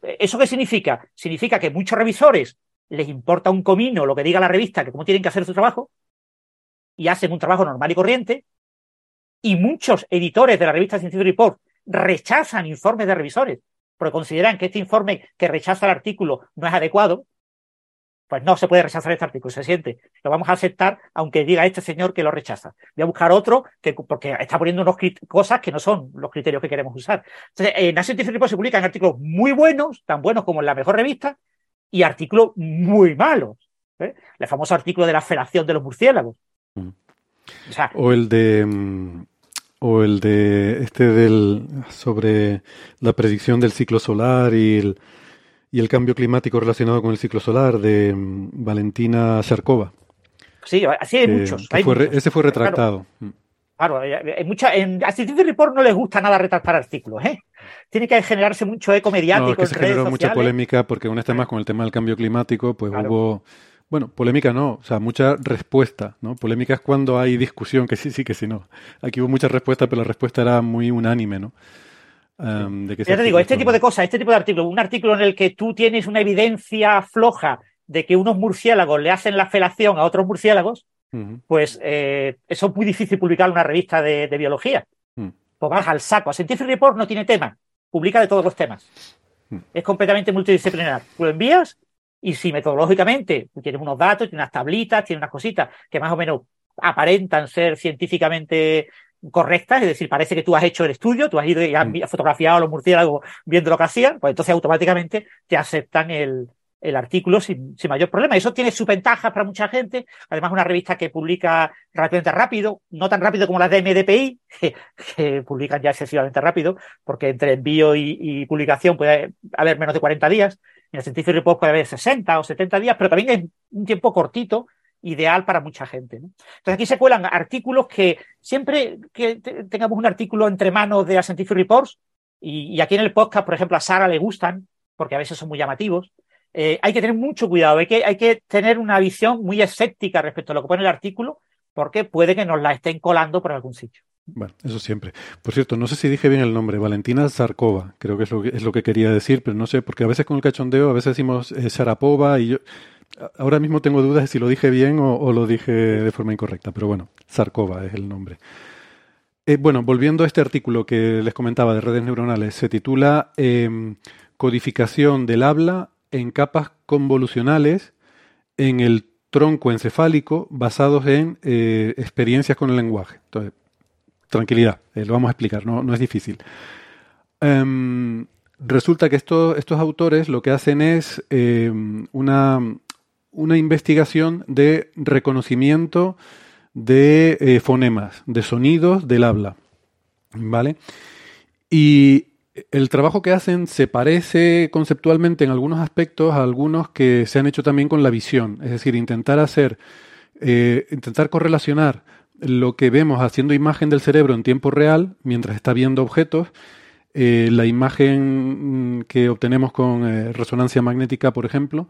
¿eso qué significa? Significa que muchos revisores les importa un comino lo que diga la revista, que cómo tienen que hacer su trabajo, y hacen un trabajo normal y corriente, y muchos editores de la revista Scientific Report rechazan informes de revisores porque consideran que este informe que rechaza el artículo no es adecuado, pues no se puede rechazar este artículo, se siente. Lo vamos a aceptar aunque diga este señor que lo rechaza. Voy a buscar otro que, porque está poniendo unas cosas que no son los criterios que queremos usar. Entonces, en la Scientific Report se publican artículos muy buenos, tan buenos como en la mejor revista, y artículos muy malos. ¿eh? El famoso artículo de la felación de los murciélagos. O sea, O el de mm, o el de este del sobre la predicción del ciclo solar y el, y el cambio climático relacionado con el ciclo solar de mm, Valentina Sharkova. sí, así hay que- muchos. que hay fue re- muchos. ese fue Claro, retractado. Mm. Claro, hay- hay mucha, en a Scientific Report no les gusta nada retractar artículos, ¿eh? Tiene que generarse mucho eco mediático No, es que en se redes generó mucha sociales. polémica porque con este más con el tema del cambio climático, pues Claro. hubo, bueno, polémica no, o sea, mucha respuesta, ¿no? Polémica es cuando hay discusión, que sí, sí, que sí, no. Aquí hubo mucha respuesta, pero la respuesta era muy unánime, ¿no? Am, de que Ya te digo, este tipo de cosas, este tipo de artículos, un artículo en el que tú tienes una evidencia floja de que unos murciélagos le hacen la felación a otros murciélagos, pues eh, eso es muy difícil publicar en una revista de, de biología. Mm. Pues vas al saco. A Scientific Report no tiene tema, publica de todos los temas. Mm. Es completamente multidisciplinar. Lo envías y si metodológicamente tú tienes unos datos, tienes unas tablitas, tienes unas cositas que más o menos aparentan ser científicamente correctas, es decir, parece que tú has hecho el estudio, tú has ido y has Mm. fotografiado a los murciélagos viendo lo que hacían, pues entonces automáticamente te aceptan el, el artículo sin, sin, mayor problema. Eso tiene sus ventajas para mucha gente. Además, una revista que publica relativamente rápido, no tan rápido como las de MDPI, que, que publican ya excesivamente rápido, porque entre envío y, y, publicación puede haber menos de 40 días. En el Scientific Report puede haber 60 o 70 días, pero también es un tiempo cortito, ideal para mucha gente. Entonces aquí se cuelan artículos que siempre que tengamos un artículo entre manos de Scientific Reports, y, aquí en el podcast, por ejemplo, a Sara le gustan, porque a veces son muy llamativos, eh, hay que tener mucho cuidado, hay que tener una visión muy escéptica respecto a lo que pone el artículo, porque puede que nos la estén colando por algún sitio. Bueno, eso siempre. Por cierto, no sé si dije bien el nombre, Valentina Zarkova, creo que es lo que, es lo que quería decir, pero no sé, porque a veces con el cachondeo, a veces decimos eh, Sharapova y yo ahora mismo tengo dudas de si lo dije bien o, lo dije de forma incorrecta, pero bueno, Zarkova es el nombre. Eh, bueno, volviendo a este artículo que les comentaba de redes neuronales, se titula eh, Codificación del habla en capas convolucionales en el tronco encefálico basados en eh, experiencias con el lenguaje. Entonces, tranquilidad, eh, lo vamos a explicar, no, no es difícil. Um, resulta que esto, estos autores lo que hacen es eh, una, una, investigación de reconocimiento de eh, fonemas, de sonidos del habla. ¿Vale? Y el trabajo que hacen se parece conceptualmente en algunos aspectos a algunos que se han hecho también con la visión, es decir, intentar hacer, eh, intentar correlacionar lo que vemos haciendo imagen del cerebro en tiempo real mientras está viendo objetos, eh, la imagen que obtenemos con eh, resonancia magnética, por ejemplo,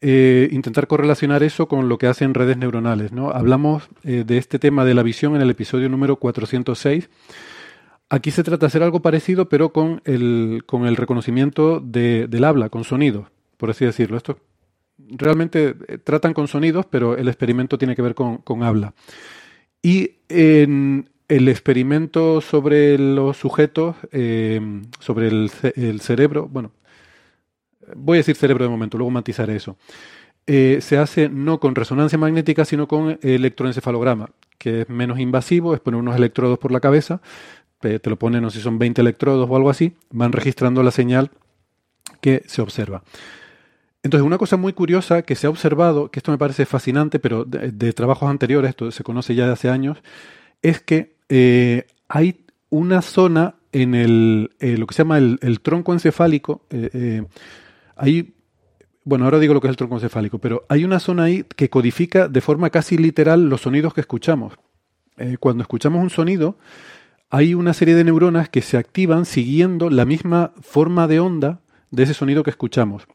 eh, intentar correlacionar eso con lo que hacen redes neuronales. Hablamos de este tema de la visión en el episodio número 406 Aquí se trata de hacer algo parecido, pero con el, con el reconocimiento de, del habla, con sonidos, por así decirlo. Esto realmente tratan con sonidos, pero el experimento tiene que ver con habla. Y en el experimento sobre los sujetos, eh, sobre el, cerebro, bueno, voy a decir cerebro de momento, luego matizaré eso. Eh, se hace no con resonancia magnética, sino con electroencefalograma, que es menos invasivo, es poner unos electrodos por la cabeza, te lo ponen, no sé si son 20 electrodos o algo así, van registrando la señal que se observa. Entonces, una cosa muy curiosa que se ha observado, que esto me parece fascinante, pero de, trabajos anteriores, esto se conoce ya de hace años, es que eh, hay una zona en el, eh, lo que se llama el, tronco encefálico, eh, hay, bueno, ahora digo lo que es el tronco encefálico, pero hay una zona ahí que codifica de forma casi literal los sonidos que escuchamos. cuando escuchamos un sonido, hay una serie de neuronas que se activan siguiendo la misma forma de onda de ese sonido que escuchamos.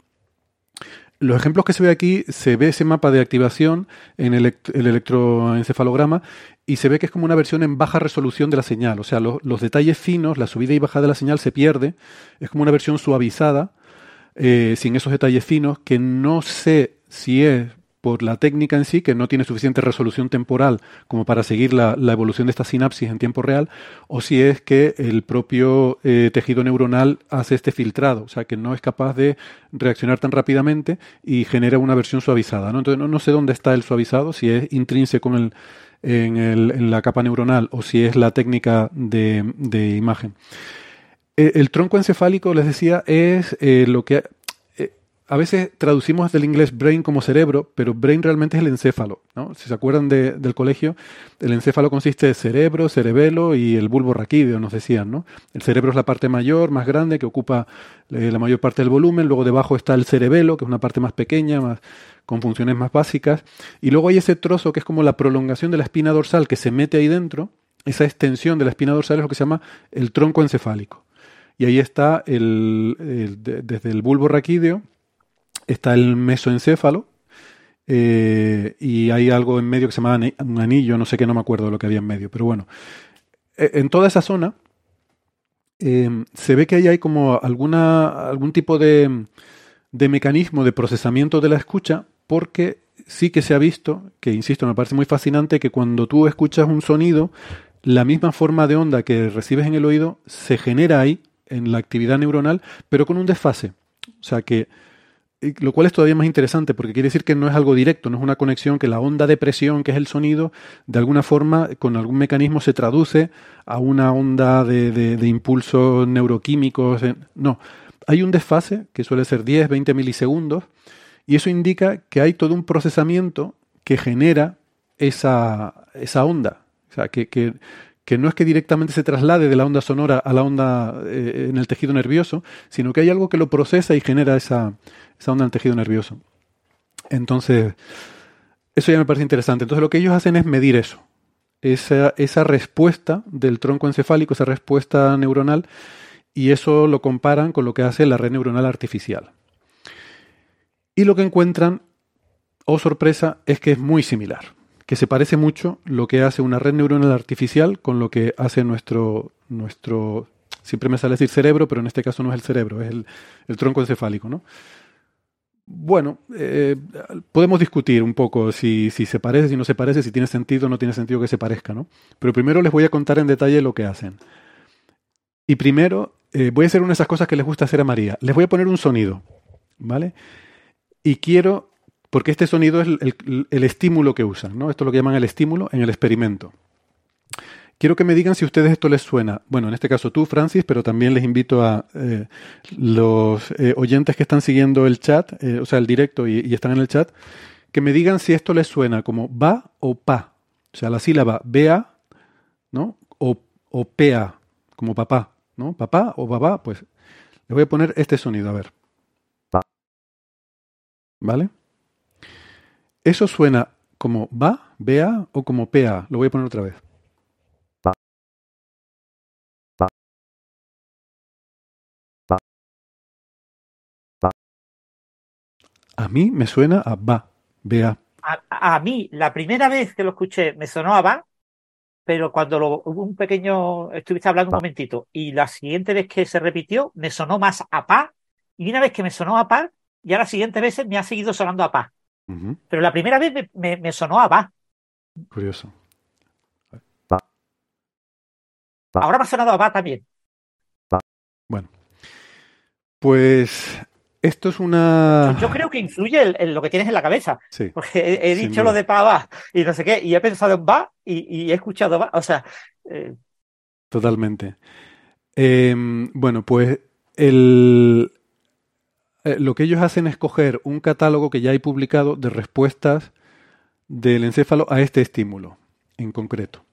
Los ejemplos que se ve aquí, se ve ese mapa de activación en el, el electroencefalograma y se ve que es como una versión en baja resolución de la señal. O sea, lo, los detalles finos, la subida y bajada de la señal se pierde. Es como una versión suavizada, eh, sin esos detalles finos, que no sé si es por la técnica en sí, que no tiene suficiente resolución temporal como para seguir la, evolución de esta sinapsis en tiempo real, o si es que el propio eh, tejido neuronal hace este filtrado, o sea, que no es capaz de reaccionar tan rápidamente y genera una versión suavizada. ¿no? Entonces, no, no sé dónde está el suavizado, si es intrínseco en, el, en, la capa neuronal o si es la técnica de, imagen. El, el tronco encefálico, les decía, es eh, lo que a veces traducimos del inglés brain como cerebro, pero brain realmente es el encéfalo. ¿no? Si se acuerdan de, del colegio, el encéfalo consiste de cerebro, cerebelo y el bulbo raquídeo, nos decían. ¿no? El cerebro es la parte mayor, más grande, que ocupa eh, la mayor parte del volumen. Luego debajo está el cerebelo, que es una parte más pequeña, más, con funciones más básicas. Y luego hay ese trozo que es como la prolongación de la espina dorsal que se mete ahí dentro. Esa extensión de la espina dorsal es lo que se llama el tronco encefálico. Y ahí está el, el de, desde el bulbo raquídeo está el mesoencéfalo eh, y hay algo en medio que se llama un anillo, no sé qué, no me acuerdo de lo que había en medio, pero bueno, e, en toda esa zona eh, se ve que ahí hay como alguna, algún tipo de, de mecanismo de procesamiento de la escucha porque sí que se ha visto, que insisto, me parece muy fascinante, que cuando tú escuchas un sonido, la misma forma de onda que recibes en el oído se genera ahí, en la actividad neuronal, pero con un desfase. O sea que lo cual es todavía más interesante porque quiere decir que no es algo directo, no es una conexión que la onda de presión, que es el sonido, de alguna forma, con algún mecanismo se traduce a una onda de, de, de impulsos neuroquímicos. No, hay un desfase que suele ser 10, 20 milisegundos Y eso indica que hay todo un procesamiento que genera esa, esa onda. O sea, que, que, que no es que directamente se traslade de la onda sonora a la onda eh, en el tejido nervioso, sino que hay algo que lo procesa y genera esa, esa onda en el tejido nervioso. Entonces, eso ya me parece interesante. Entonces, lo que ellos hacen es medir eso, esa, esa respuesta del tronco encefálico, esa respuesta neuronal, y eso lo comparan con lo que hace la red neuronal artificial. Y lo que encuentran, oh sorpresa, es que es muy similar que se parece mucho lo que hace una red neuronal artificial con lo que hace nuestro, nuestro siempre me sale decir cerebro, pero en este caso no es el cerebro, es el, tronco encefálico, ¿no? Bueno, eh, podemos discutir un poco si, si, se parece, si no se parece, si tiene sentido o no tiene sentido que se parezca, ¿no? Pero primero les voy a contar en detalle lo que hacen. Y primero eh, voy a hacer una de esas cosas que les gusta hacer a María. Les voy a poner un sonido, ¿vale? Y quiero porque este sonido es el, el, estímulo que usan, ¿no? Esto es lo que llaman el estímulo en el experimento. Quiero que me digan si a ustedes esto les suena. Bueno, en este caso tú, Francis, pero también les invito a eh, los eh, oyentes que están siguiendo el chat, eh, o sea, el directo y, y, están en el chat, que me digan si esto les suena como va o pa. O sea, la sílaba bea, ¿no? O, o pea, como papá, ¿no? Papá o papá, pues les voy a poner este sonido, a ver. ¿Vale? Eso suena como va, vea o como pea. Lo voy a poner otra vez. Va. Va. Va. Va. A mí me suena a va, vea. A, a, mí, la primera vez que lo escuché, me sonó a va, pero cuando lo, hubo un pequeño, estuviste hablando un momentito, y la siguiente vez que se repitió, me sonó más a pa, y una vez que me sonó a pa, ya la siguiente vez me ha seguido sonando a pa. Uh -huh. Pero la primera vez me, me, me, sonó a va. Curioso. Va. va. Ahora me ha sonado a va también. Va. Bueno. Pues esto es una. Yo creo que influye en, en lo que tienes en la cabeza. Sí. Porque he, he dicho lo de pa va y no sé qué, y he pensado en va y, y he escuchado va. O sea. Eh... Totalmente. Eh, bueno, pues el, eh, lo que ellos hacen es coger un catálogo que ya hay publicado de respuestas del encéfalo a este estímulo en concreto.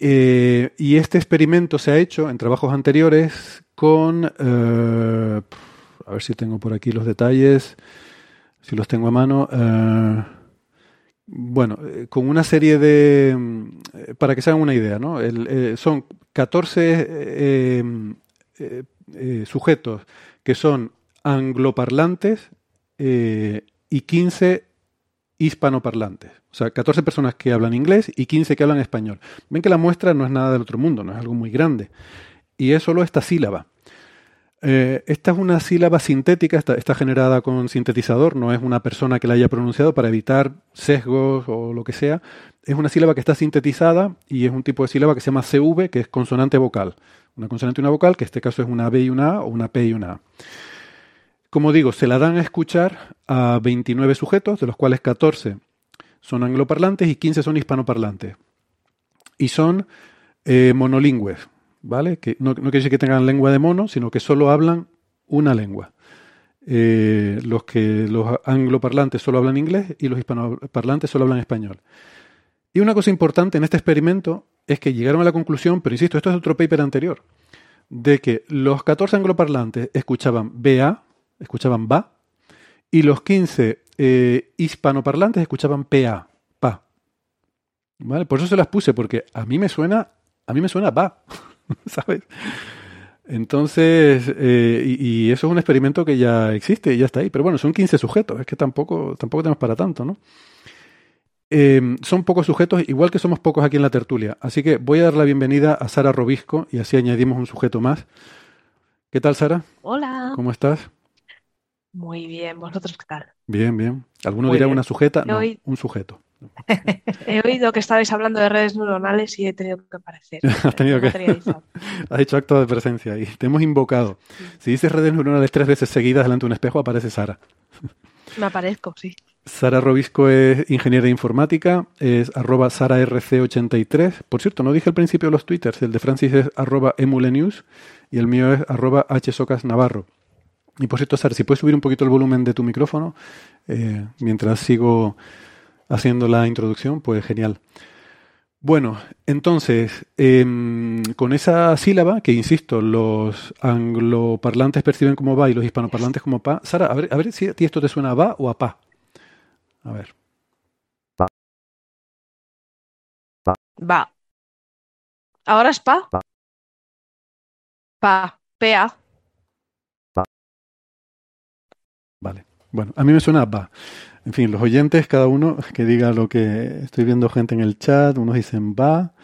Eh, y este experimento se ha hecho en trabajos anteriores con, eh, a ver si tengo por aquí los detalles, si los tengo a mano, bueno, con una serie de, para que se hagan una idea, ¿no? Son 14 sujetos que son angloparlantes eh, y 15 hispanoparlantes. O sea, 14 personas que hablan inglés y 15 que hablan español. Ven que la muestra no es nada del otro mundo, no es algo muy grande. Y es solo esta sílaba. Eh, esta es una sílaba sintética, está, está, generada con sintetizador, no es una persona que la haya pronunciado para evitar sesgos o lo que sea. Es una sílaba que está sintetizada y es un tipo de sílaba que se llama CV, que es consonante vocal. Una consonante y una vocal, que en este caso es una B y una A o una P y una A. Como digo, se la dan a escuchar a 29 sujetos, de los cuales 14 son angloparlantes y 15 son hispanoparlantes. Y son eh, monolingües, ¿vale? Que no, quiere decir que tengan lengua de mono, sino que solo hablan una lengua. Eh, los angloparlantes solo hablan inglés y los hispanoparlantes solo hablan español. Y una cosa importante en este experimento es que llegaron a la conclusión, pero insisto, esto es otro paper anterior, de que los 14 angloparlantes escuchaban BA, escuchaban va, y los 15 eh, hispanoparlantes escuchaban PA, pa. ¿Vale? Por eso se las puse, porque a mí me suena, a mí me suena va, ¿sabes? Entonces, eh, y, y, eso es un experimento que ya existe y ya está ahí. Pero bueno, son 15 sujetos, es que tampoco, tampoco tenemos para tanto, ¿no? Eh, son pocos sujetos, igual que somos pocos aquí en la tertulia. Así que voy a dar la bienvenida a Sara Robisco y así añadimos un sujeto más. ¿Qué tal, Sara? Hola. ¿Cómo estás? Muy bien, ¿vosotros qué tal? Bien, bien. ¿Alguno Muy dirá bien. una sujeta? No, oído... un sujeto. he oído que estabais hablando de redes neuronales y he tenido que aparecer. Has tenido que. Has hecho acto de presencia y te hemos invocado. Si dices redes neuronales tres veces seguidas delante de un espejo, aparece Sara. Me aparezco, sí. Sara Robisco es ingeniera informática, es arroba sararc83. Por cierto, no dije al principio los twitters, el de Francis es arroba emulenews y el mío es arroba hsocasnavarro. Y por cierto, Sara, si puedes subir un poquito el volumen de tu micrófono eh, mientras sigo haciendo la introducción, pues genial. Bueno, entonces, em, con esa sílaba, que insisto, los angloparlantes perciben como va y los hispanoparlantes como pa. Sara, a ver, a ver si a ti esto te suena a va o a pa. A ver. Va. ¿Ahora es pa? Pa. Pea. Bueno, a mí me suena a va. En fin, los oyentes, cada uno que diga lo que estoy viendo gente en el chat, unos dicen va.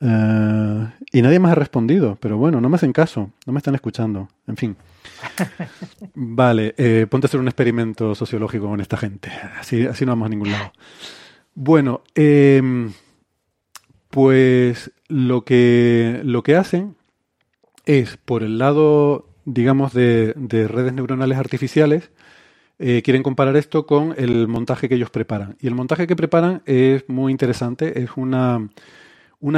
eh, y nadie más ha respondido, pero bueno, no me hacen caso, no me están escuchando. En fin. Vale, eh, ponte a hacer un experimento sociológico con esta gente. Así, así no vamos a ningún lado. Bueno, em, pues lo que, lo que hacen es, por el lado, digamos, de, de redes neuronales artificiales, eh, quieren comparar esto con el montaje que ellos preparan. Y el montaje que preparan es muy interesante. Es una,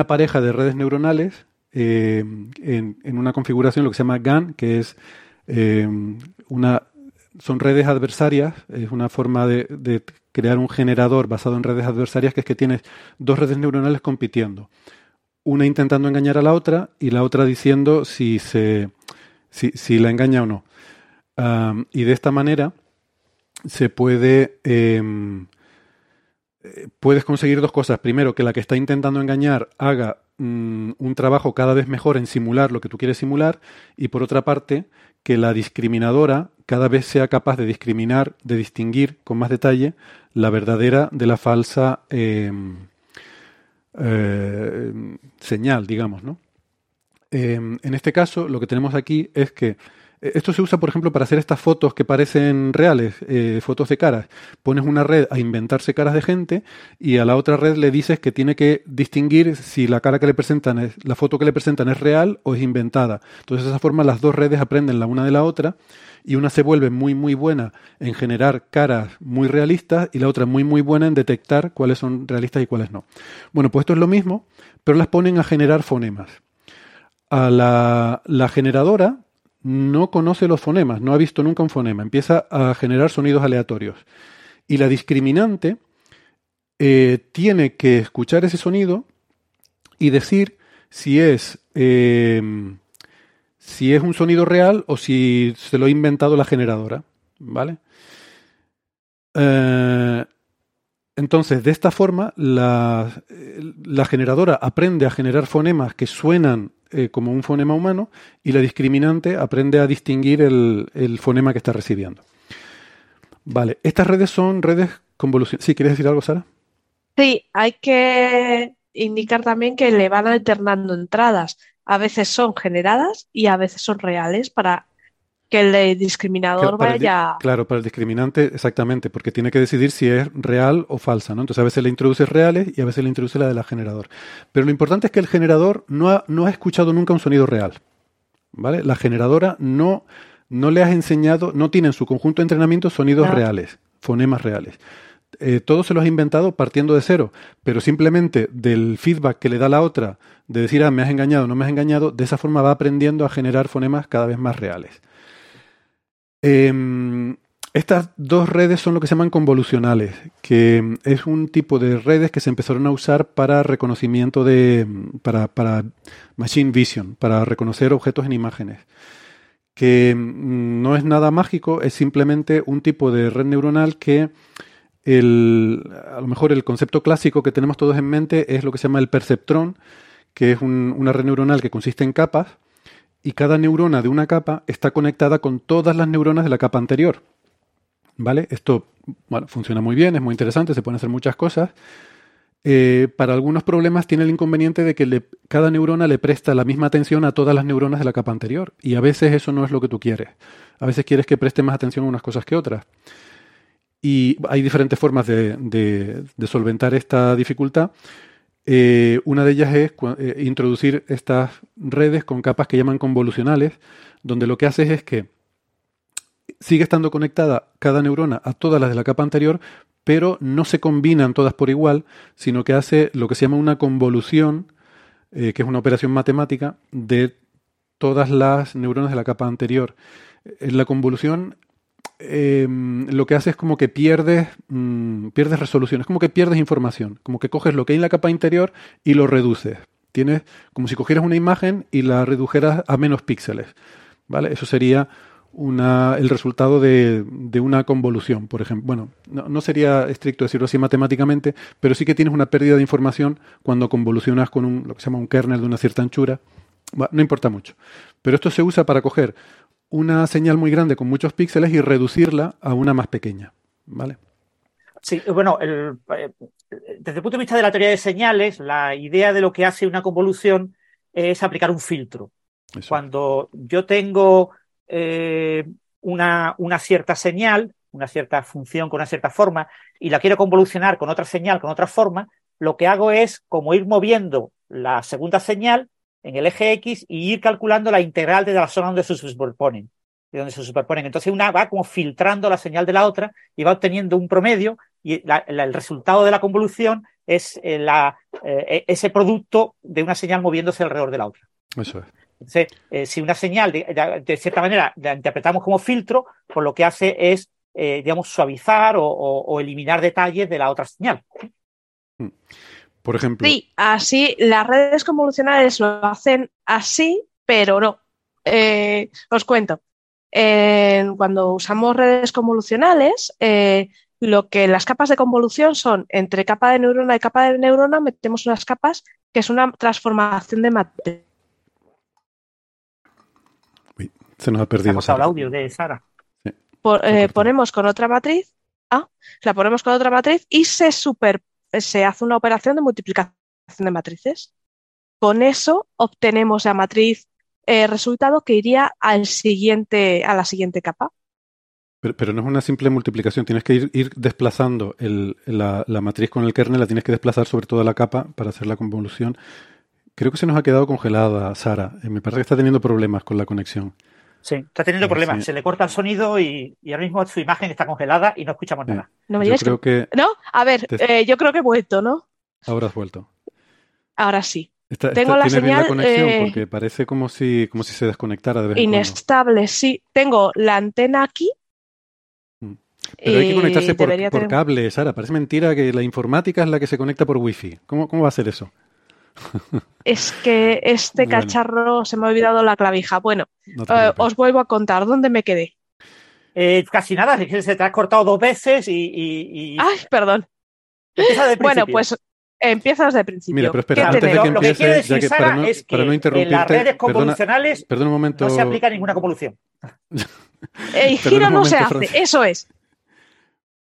pareja de redes neuronales eh, en, una configuración, lo que se llama GAN, que es eh, una, son redes adversarias, es una forma de, crear un generador basado en redes adversarias, que es que tienes dos redes neuronales compitiendo. Una intentando engañar a la otra y la otra diciendo si, se, si, la engaña o no. Um, y de esta manera se puede... em, puedes conseguir dos cosas. Primero, que la que está intentando engañar haga mm, un trabajo cada vez mejor en simular lo que tú quieres simular. Y por otra parte, que la discriminadora cada vez sea capaz de discriminar, de distinguir con más detalle la verdadera de la falsa em, eh, señal, digamos, ¿no? Em, en este caso, lo que tenemos aquí es que esto se usa, por ejemplo, para hacer estas fotos que parecen reales, eh, fotos de caras. Pones una red a inventarse caras de gente y a la otra red le dices que tiene que distinguir si la cara que le presentan es, la foto que le presentan es real o es inventada. Entonces, de esa forma, las dos redes aprenden la una de la otra y una se vuelve muy, muy buena en generar caras muy realistas y la otra muy, muy buena en detectar cuáles son realistas y cuáles no. Bueno, pues esto es lo mismo, pero las ponen a generar fonemas. A la generadora no conoce los fonemas, no ha visto nunca un fonema, empieza a generar sonidos aleatorios. Y la discriminante eh, tiene que escuchar ese sonido y decir si es, eh, si es un sonido real o si se lo ha inventado la generadora. ¿Vale? Eh, entonces, de esta forma, la, la generadora aprende a generar fonemas que suenan eh, como un fonema humano y la discriminante aprende a distinguir el, fonema que está recibiendo. Vale, estas redes son redes convolucionadas. ¿Sí, quieres decir algo, Sara? Sí, hay que indicar también que le van alternando entradas. A veces son generadas y a veces son reales para que el discriminador el vaya. claro, para el discriminante, exactamente, porque tiene que decidir si es real o falsa, ¿no? Entonces a veces le introduce reales y a veces le introduce la de la generador. Pero lo importante es que el generador no ha, no ha escuchado nunca un sonido real, ¿vale? La generadora no, no le has enseñado, no tiene en su conjunto de entrenamiento sonidos reales, fonemas reales. Eh, todo se los ha inventado partiendo de cero, pero simplemente del feedback que le da la otra, de decir, ah, me has engañado, no me has engañado, de esa forma va aprendiendo a generar fonemas cada vez más reales. Em, estas dos redes son lo que se llaman convolucionales, que em, es un tipo de redes que se empezaron a usar para reconocimiento de, em, para, para machine vision, para reconocer objetos en imágenes. Que no es nada mágico, es simplemente un tipo de red neuronal que el, a lo mejor el concepto clásico que tenemos todos en mente es lo que se llama el perceptrón, que es un- una red neuronal que consiste en capas y cada neurona de una capa está conectada con todas las neuronas de la capa anterior. ¿Vale? Esto funciona muy bien, es muy interesante, se pueden hacer muchas cosas. Eh, para algunos problemas tiene el inconveniente de que cada neurona le presta la misma atención a todas las neuronas de la capa anterior. Y a veces eso no es lo que tú quieres. A veces quieres que preste más atención a unas cosas que otras. Y hay diferentes formas de solventar esta dificultad. Eh, una de ellas es eh, introducir estas redes con capas que llaman convolucionales, donde lo que haces es que sigue estando conectada cada neurona a todas las de la capa anterior, pero no se combinan todas por igual, sino que hace lo que se llama una convolución, eh, que es una operación matemática de todas las neuronas de la capa anterior. En la convolución eh, lo que hace es como que pierdes, mm, pierdes resolución, es como que pierdes información, como que coges lo que hay en la capa interior y lo reduces. Tienes como si cogieras una imagen y la redujeras a menos píxeles. ¿Vale? Eso sería el resultado de, una convolución, por ejemplo. Bueno, no, sería estricto decirlo así matemáticamente, pero sí que tienes una pérdida de información cuando convolucionas con un, lo que se llama un kernel de una cierta anchura. No importa mucho. Pero esto se usa para coger una señal muy grande con muchos píxeles y reducirla a una más pequeña. ¿Vale? Sí, bueno, el, desde el punto de vista de la teoría de señales, la idea de lo que hace una convolución es aplicar un filtro. Eso. Cuando yo tengo eh, una, una, cierta señal, una cierta función con una cierta forma, y la quiero convolucionar con otra señal, con otra forma, lo que hago es como ir moviendo la segunda señal en el eje X y ir calculando la integral de la zona donde se superponen. De donde se superponen. Entonces una va como filtrando la señal de la otra y va obteniendo un promedio y la, la, el resultado de la convolución es eh, la, eh, ese producto de una señal moviéndose alrededor de la otra. Eso es. Entonces, eh, si una señal, de, de, de, cierta manera, la interpretamos como filtro, pues lo que hace es, digamos, suavizar o, o, o, eliminar detalles de la otra señal. Por ejemplo. Sí, así las redes convolucionales lo hacen así, pero no. Eh, os cuento. cuando usamos redes convolucionales, eh, lo que las capas de convolución son entre capa de neurona y capa de neurona, metemos unas capas que es una transformación de matriz. Se nos ha perdido. El audio de Sara. Sí. Por, eh, ponemos con otra matriz, ah, la ponemos con otra matriz y se super, se hace una operación de multiplicación de matrices. Con eso obtenemos la matriz eh, resultado que iría al siguiente, a la siguiente capa. Pero, pero, no es una simple multiplicación, tienes que ir, ir desplazando el, la, la, matriz con el kernel, la tienes que desplazar sobre toda la capa para hacer la convolución. Creo que se nos ha quedado congelada Sara. Me parece que está teniendo problemas con la conexión. Sí, está teniendo problemas. Sí. Se le corta el sonido y, y, ahora mismo su imagen está congelada y no escuchamos nada. No me digas creo que... No, a ver, te... eh, yo creo que he vuelto, ¿no? Ahora has vuelto. Ahora sí. Está, Tengo está, la tiene señal, bien la conexión eh, porque parece como si, como si se desconectara de vez en Inestable, sí. Tengo la antena aquí. Mm. Pero hay que conectarse por, por tener... cable, Sara. Parece mentira que la informática es la que se conecta por wifi. ¿Cómo, cómo va a ser eso? Es que este bueno. cacharro se me ha olvidado la clavija. Bueno, no eh, os vuelvo a contar. ¿Dónde me quedé? Eh, casi nada, se te ha cortado dos veces y. y, y... Ay, perdón. bueno, pues empieza desde el principio. Mira, pero espera, antes de que lo, que quiere decir, que, Sara, para no, es que para no en las redes convolucionales perdona, perdona un momento, no se aplica ninguna convolución. El giro no se hace, eso es.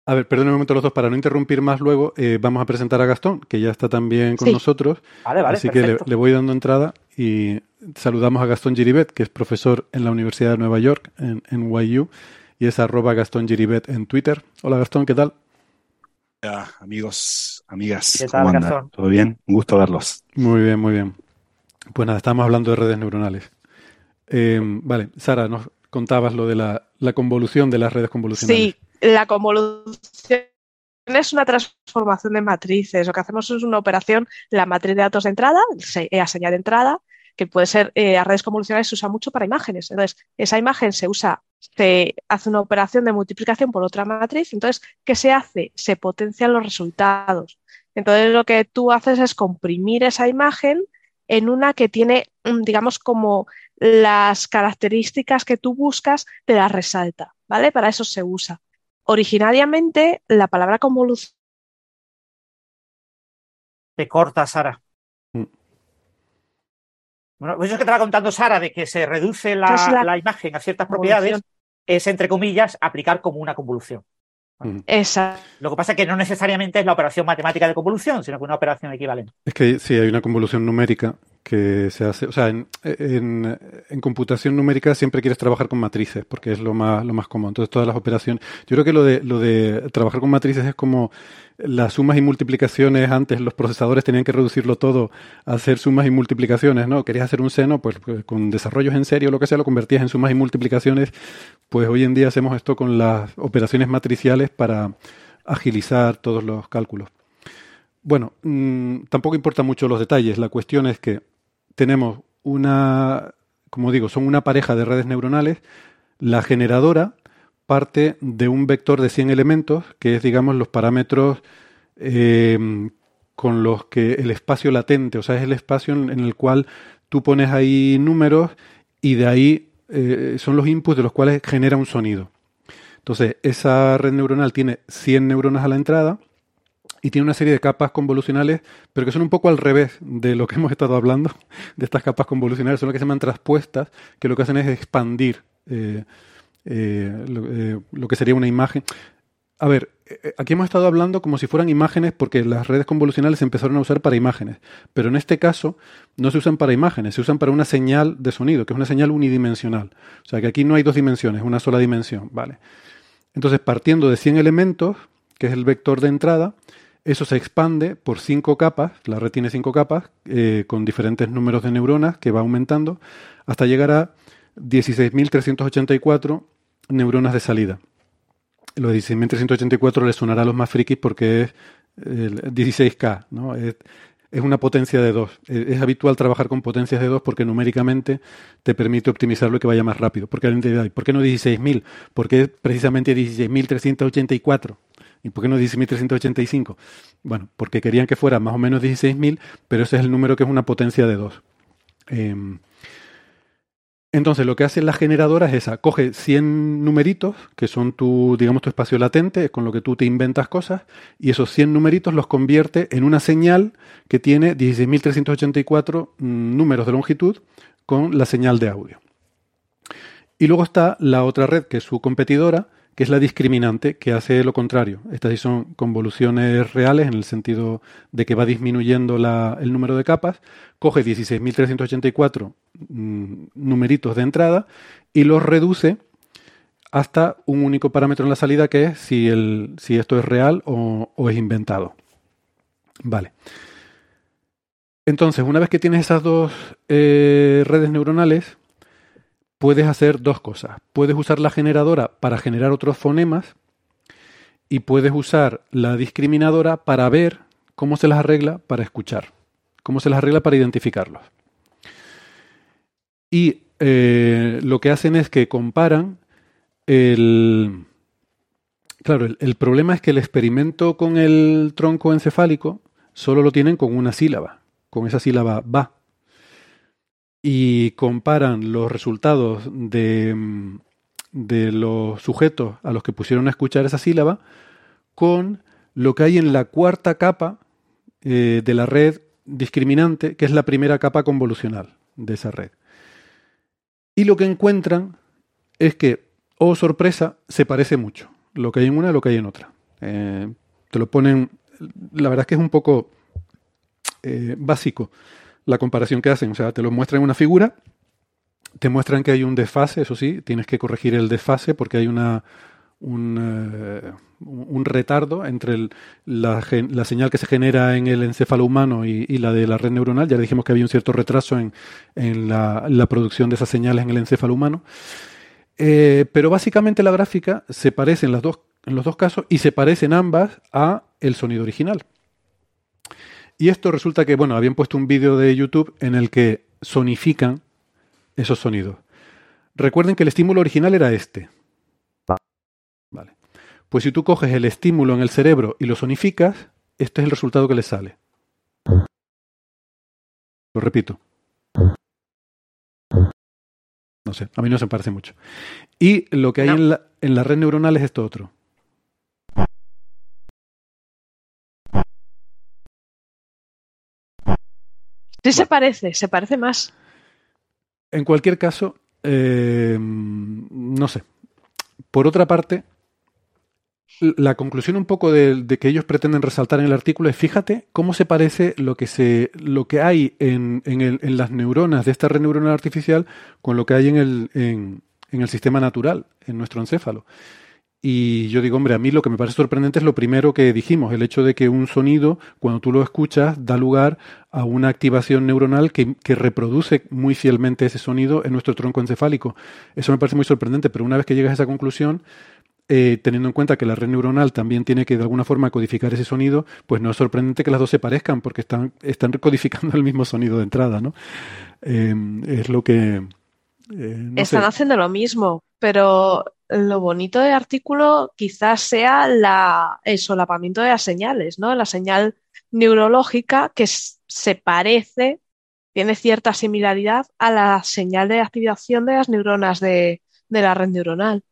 A ver, perdón un momento los dos, para no interrumpir más luego, eh, vamos a presentar a Gastón, que ya está también con sí. nosotros. Vale, vale, así perfecto. que le, le, voy dando entrada y saludamos a Gastón Giribet, que es profesor en la Universidad de Nueva York, en, en YU, y es arroba Gastón Giribet en Twitter. Hola Gastón, ¿qué tal? Hola, amigos, amigas, ¿Qué tal, ¿cómo andan? Gastón? ¿Todo bien? Un gusto verlos. Muy bien, muy bien. Pues nada, estamos hablando de redes neuronales. Eh, vale, Sara, nos contabas lo de la, la convolución de las redes convolucionales. Sí, la convolución es una transformación de matrices. Lo que hacemos es una operación, la matriz de datos de entrada, la señal de entrada, que puede ser, eh, a redes convolucionales se usa mucho para imágenes. Entonces, esa imagen se usa, se hace una operación de multiplicación por otra matriz. Entonces, ¿qué se hace? Se potencian los resultados. Entonces, lo que tú haces es comprimir esa imagen en una que tiene, digamos, como las características que tú buscas te las resalta, ¿vale? Para eso se usa. Originariamente, la palabra convolución. Te corta, Sara. Mm. Bueno, pues eso que te va contando Sara, de que se reduce la, la, la imagen a ciertas propiedades, es, entre comillas, aplicar como una convolución. Mm. Exacto. Lo que pasa es que no necesariamente es la operación matemática de convolución, sino que una operación equivalente. Es que sí, hay una convolución numérica que se hace, o sea, en, en, computación numérica siempre quieres trabajar con matrices, porque es lo más, lo más común. Entonces todas las operaciones, yo creo que lo de, lo de trabajar con matrices es como las sumas y multiplicaciones, antes los procesadores tenían que reducirlo todo a hacer sumas y multiplicaciones, ¿no? Querías hacer un seno, pues, pues con desarrollos en serio, lo que sea, lo convertías en sumas y multiplicaciones, pues hoy en día hacemos esto con las operaciones matriciales para agilizar todos los cálculos. Bueno, mmm, tampoco importa mucho los detalles, la cuestión es que tenemos una como digo, son una pareja de redes neuronales. La generadora parte de un vector de 100 elementos, que es, digamos, los parámetros eh, con los que el espacio latente, o sea, es el espacio en, el cual tú pones ahí números y de ahí eh, son los inputs de los cuales genera un sonido. Entonces, esa red neuronal tiene 100 neuronas a la entrada y tiene una serie de capas convolucionales, pero que son un poco al revés de lo que hemos estado hablando, de estas capas convolucionales, son lo que se llaman traspuestas, que lo que hacen es expandir eh, eh, lo, que sería una imagen. A ver, eh, aquí hemos estado hablando como si fueran imágenes porque las redes convolucionales se empezaron a usar para imágenes, pero en este caso no se usan para imágenes, se usan para una señal de sonido, que es una señal unidimensional. O sea que aquí no hay dos dimensiones, una sola dimensión, ¿vale? Entonces, partiendo de 100 elementos, que es el vector de entrada, eso se expande por cinco capas, la red tiene cinco capas, eh, con diferentes números de neuronas que va aumentando, hasta llegar a 16.384 neuronas de salida. Los 16.384 les sonará a los más frikis porque es el 16K, ¿no? Es, una potencia de 2. Es, habitual trabajar con potencias de 2 porque numéricamente te permite optimizarlo y que vaya más rápido. Porque ¿Por qué no 16.000? Porque es precisamente 16.384. ¿Y por qué no 16.385? Bueno, porque querían que fuera más o menos 16.000, pero ese es el número que es una potencia de 2. Entonces, lo que hace la generadora es esa, coge 100 numeritos, que son tu, digamos, tu espacio latente, con lo que tú te inventas cosas, y esos 100 numeritos los convierte en una señal que tiene 16.384 mm, números de longitud con la señal de audio. Y luego está la otra red, que es su competidora, que es la discriminante, que hace lo contrario. Estas sí son convoluciones reales en el sentido de que va disminuyendo el número de capas, coge 16.384 mm, numeritos de entrada y los reduce hasta un único parámetro en la salida que es si, el, si esto es real o, es inventado. Vale. Entonces, una vez que tienes esas dos eh, redes neuronales, puedes hacer dos cosas. Puedes usar la generadora para generar otros fonemas y puedes usar la discriminadora para ver cómo se las arregla para escuchar, cómo se las arregla para identificarlos. Y eh, lo que hacen es que comparan el... Claro, el problema es que el experimento con el tronco encefálico solo lo tienen con una sílaba, con esa sílaba va y comparan los resultados de, de los sujetos a los que pusieron a escuchar esa sílaba con lo que hay en la cuarta capa eh, de la red discriminante, que es la primera capa convolucional de esa red. Y lo que encuentran es que, oh sorpresa, se parece mucho lo que hay en una a lo que hay en otra. Eh, te lo ponen, la verdad es que es un poco eh, básico la comparación que hacen. O sea, te lo muestran en una figura, te muestran que hay un desfase, eso sí, tienes que corregir el desfase porque hay una, un, eh, retardo entre la, señal que se genera en el encéfalo humano y, la de la red neuronal. Ya dijimos que había un cierto retraso en, la, producción de esas señales en el encéfalo humano. Eh, pero básicamente la gráfica se parece en, las dos, en los dos casos y se parecen ambas a el sonido original. Y esto resulta que, bueno, habían puesto un vídeo de YouTube en el que sonifican esos sonidos. Recuerden que el estímulo original era este. Vale. Pues si tú coges el estímulo en el cerebro y lo sonificas, este es el resultado que le sale. Lo repito. No sé, a mí no se me parece mucho. Y lo que hay en, la, en la red neuronal es esto otro. Sí se parece, se parece más. En cualquier caso, eh, no sé. Por otra parte, la conclusión un poco de, que ellos pretenden resaltar en el artículo es fíjate cómo se parece lo que se lo que hay en, en, las neuronas de esta red neuronal artificial con lo que hay en el, en el sistema natural, en nuestro encéfalo. Y yo digo, hombre, a mí lo que me parece sorprendente es lo primero que dijimos, el hecho de que un sonido, cuando tú lo escuchas, da lugar a una activación neuronal que, reproduce muy fielmente ese sonido en nuestro tronco encefálico. Eso me parece muy sorprendente, pero una vez que llegas a esa conclusión, eh, teniendo en cuenta que la red neuronal también tiene que de alguna forma codificar ese sonido, pues no es sorprendente que las dos se parezcan, porque están, están codificando el mismo sonido de entrada, ¿no? Eh, es lo que Eh, no Están sé. haciendo lo mismo, pero lo bonito del artículo quizás sea la, el solapamiento de las señales, ¿no? La señal neurológica que se parece, tiene cierta similaridad a la señal de activación de las neuronas de, de la red neuronal.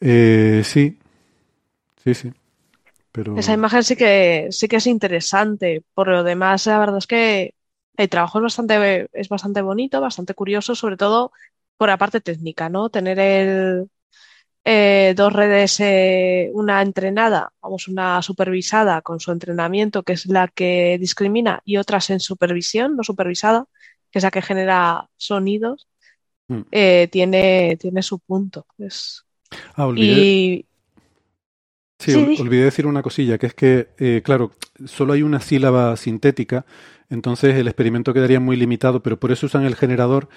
Eh, sí, sí, sí. Pero Esa imagen sí que, sí que es interesante. Por lo demás, la verdad es que el trabajo es bastante, es bastante bonito, bastante curioso, sobre todo por la parte técnica, ¿no? Tener el, eh, dos redes, eh, una entrenada, vamos, una supervisada con su entrenamiento, que es la que discrimina, y otra sin supervisión, no supervisada, que es la que genera sonidos, Mm. eh, tiene, tiene su punto. Es- Ah, olvidé, y sí, olvidé decir una cosilla, que es que, eh, claro, solo hay una sílaba sintética, entonces el experimento quedaría muy limitado, pero por eso usan el generador,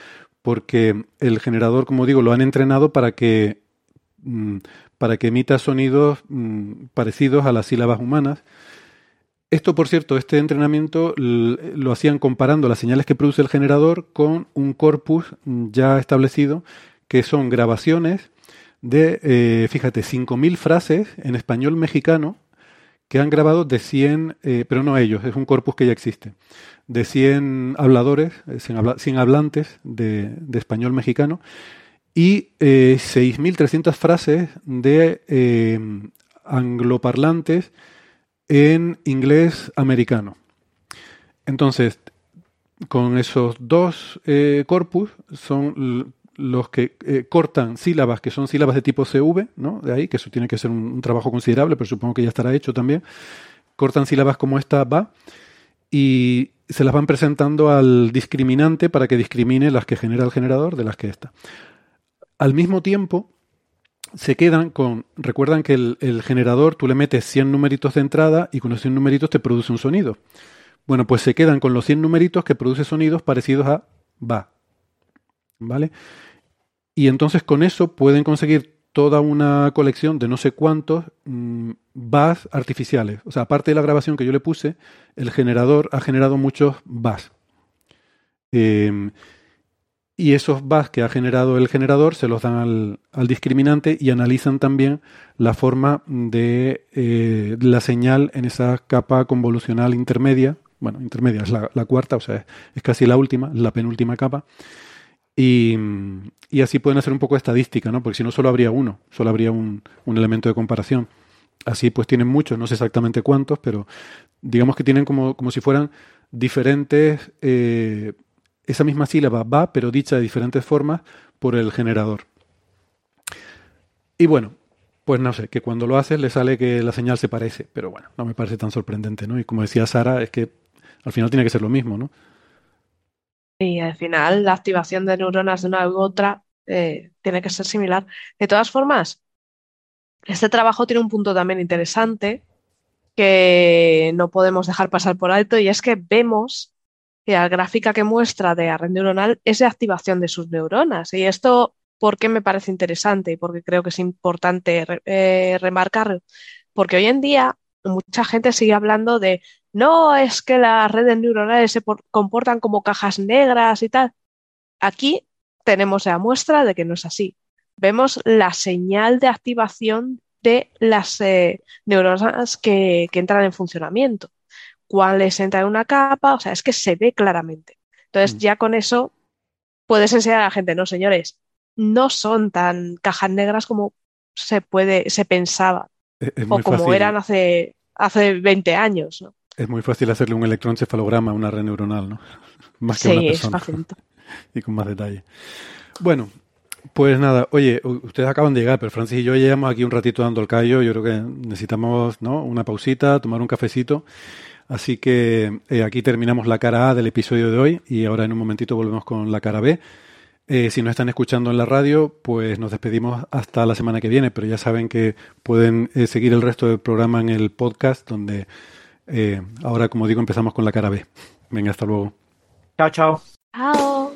porque el generador, como digo, lo han entrenado para que, mm, para que emita sonidos mm, parecidos a las sílabas humanas. Esto, por cierto, este entrenamiento lo hacían comparando las señales que produce el generador con un corpus mm, ya establecido, que son grabaciones de, eh, fíjate, 5.000 frases en español mexicano que han grabado de 100, eh, pero no ellos, es un corpus que ya existe, de 100 habladores, eh, 100, habla- 100 hablantes de, español mexicano y eh, 6.300 frases de eh, angloparlantes en inglés americano. Entonces, con esos dos eh, corpus son los que eh, cortan sílabas que son sílabas de tipo CV, ¿no? De ahí, que eso tiene que ser un, trabajo considerable, pero supongo que ya estará hecho también. Cortan sílabas como esta va y se las van presentando al discriminante para que discrimine las que genera el generador de las que esta. Al mismo tiempo, se quedan con, recuerdan que el, el generador tú le metes 100 numeritos de entrada y con los 100 numeritos te produce un sonido. Bueno, pues se quedan con los 100 numeritos que produce sonidos parecidos a va. ¿Vale? Y entonces con eso pueden conseguir toda una colección de no sé cuántos mm, vas artificiales. O sea, aparte de la grabación que yo le puse, el generador ha generado muchos vas. Eh, y esos vas que ha generado el generador se los dan al, al discriminante y analizan también la forma de eh, la señal en esa capa convolucional intermedia. Bueno, intermedia es la, cuarta, o sea, es casi la última, la penúltima capa. Y, y así pueden hacer un poco de estadística, ¿no? Porque si no, solo habría uno, solo habría un, un elemento de comparación. Así pues tienen muchos, no sé exactamente cuántos, pero digamos que tienen como, como si fueran diferentes, eh, esa misma sílaba va, pero dicha de diferentes formas por el generador. Y bueno, pues no sé, que cuando lo haces le sale que la señal se parece, pero bueno, no me parece tan sorprendente, ¿no? Y como decía Sara, es que al final tiene que ser lo mismo, ¿no? Y al final la activación de neuronas de una u otra eh, tiene que ser similar. De todas formas, este trabajo tiene un punto también interesante que no podemos dejar pasar por alto y es que vemos que la gráfica que muestra de la neuronal es de activación de sus neuronas. Y esto, ¿por qué me parece interesante? Y porque creo que es importante eh, remarcarlo. Porque hoy en día mucha gente sigue hablando de no, es que las redes neuronales se por- comportan como cajas negras y tal. Aquí tenemos la muestra de que no es así. Vemos la señal de activación de las eh, neuronas que, que entran en funcionamiento. Cuáles entran en una capa, o sea, es que se ve claramente. Entonces, Mm. ya con eso puedes enseñar a la gente, no, señores, no son tan cajas negras como se puede, se pensaba, Es, es o muy como fácil, eran hace, hace 20 años, ¿no? es muy fácil hacerle un electroencefalograma a una red neuronal, ¿no? Más que una Sí, es persona. facilito. y con más detalle. Bueno, pues nada, oye, ustedes acaban de llegar, pero Francis y yo llevamos aquí un ratito dando el callo. Yo creo que necesitamos ¿no? una pausita, tomar un cafecito. Así que eh, aquí terminamos la cara A del episodio de hoy y ahora en un momentito volvemos con la cara B. Eh, si no están escuchando en la radio, pues nos despedimos hasta la semana que viene, pero ya saben que pueden eh, seguir el resto del programa en el podcast, donde eh, ahora, como digo, empezamos con la cara B. Venga, hasta luego. Chao, chao. Chao.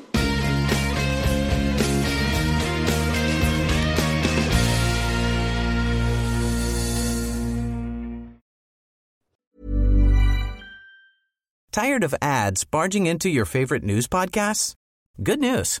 Tired of ads barging into your favorite news podcasts? Good news.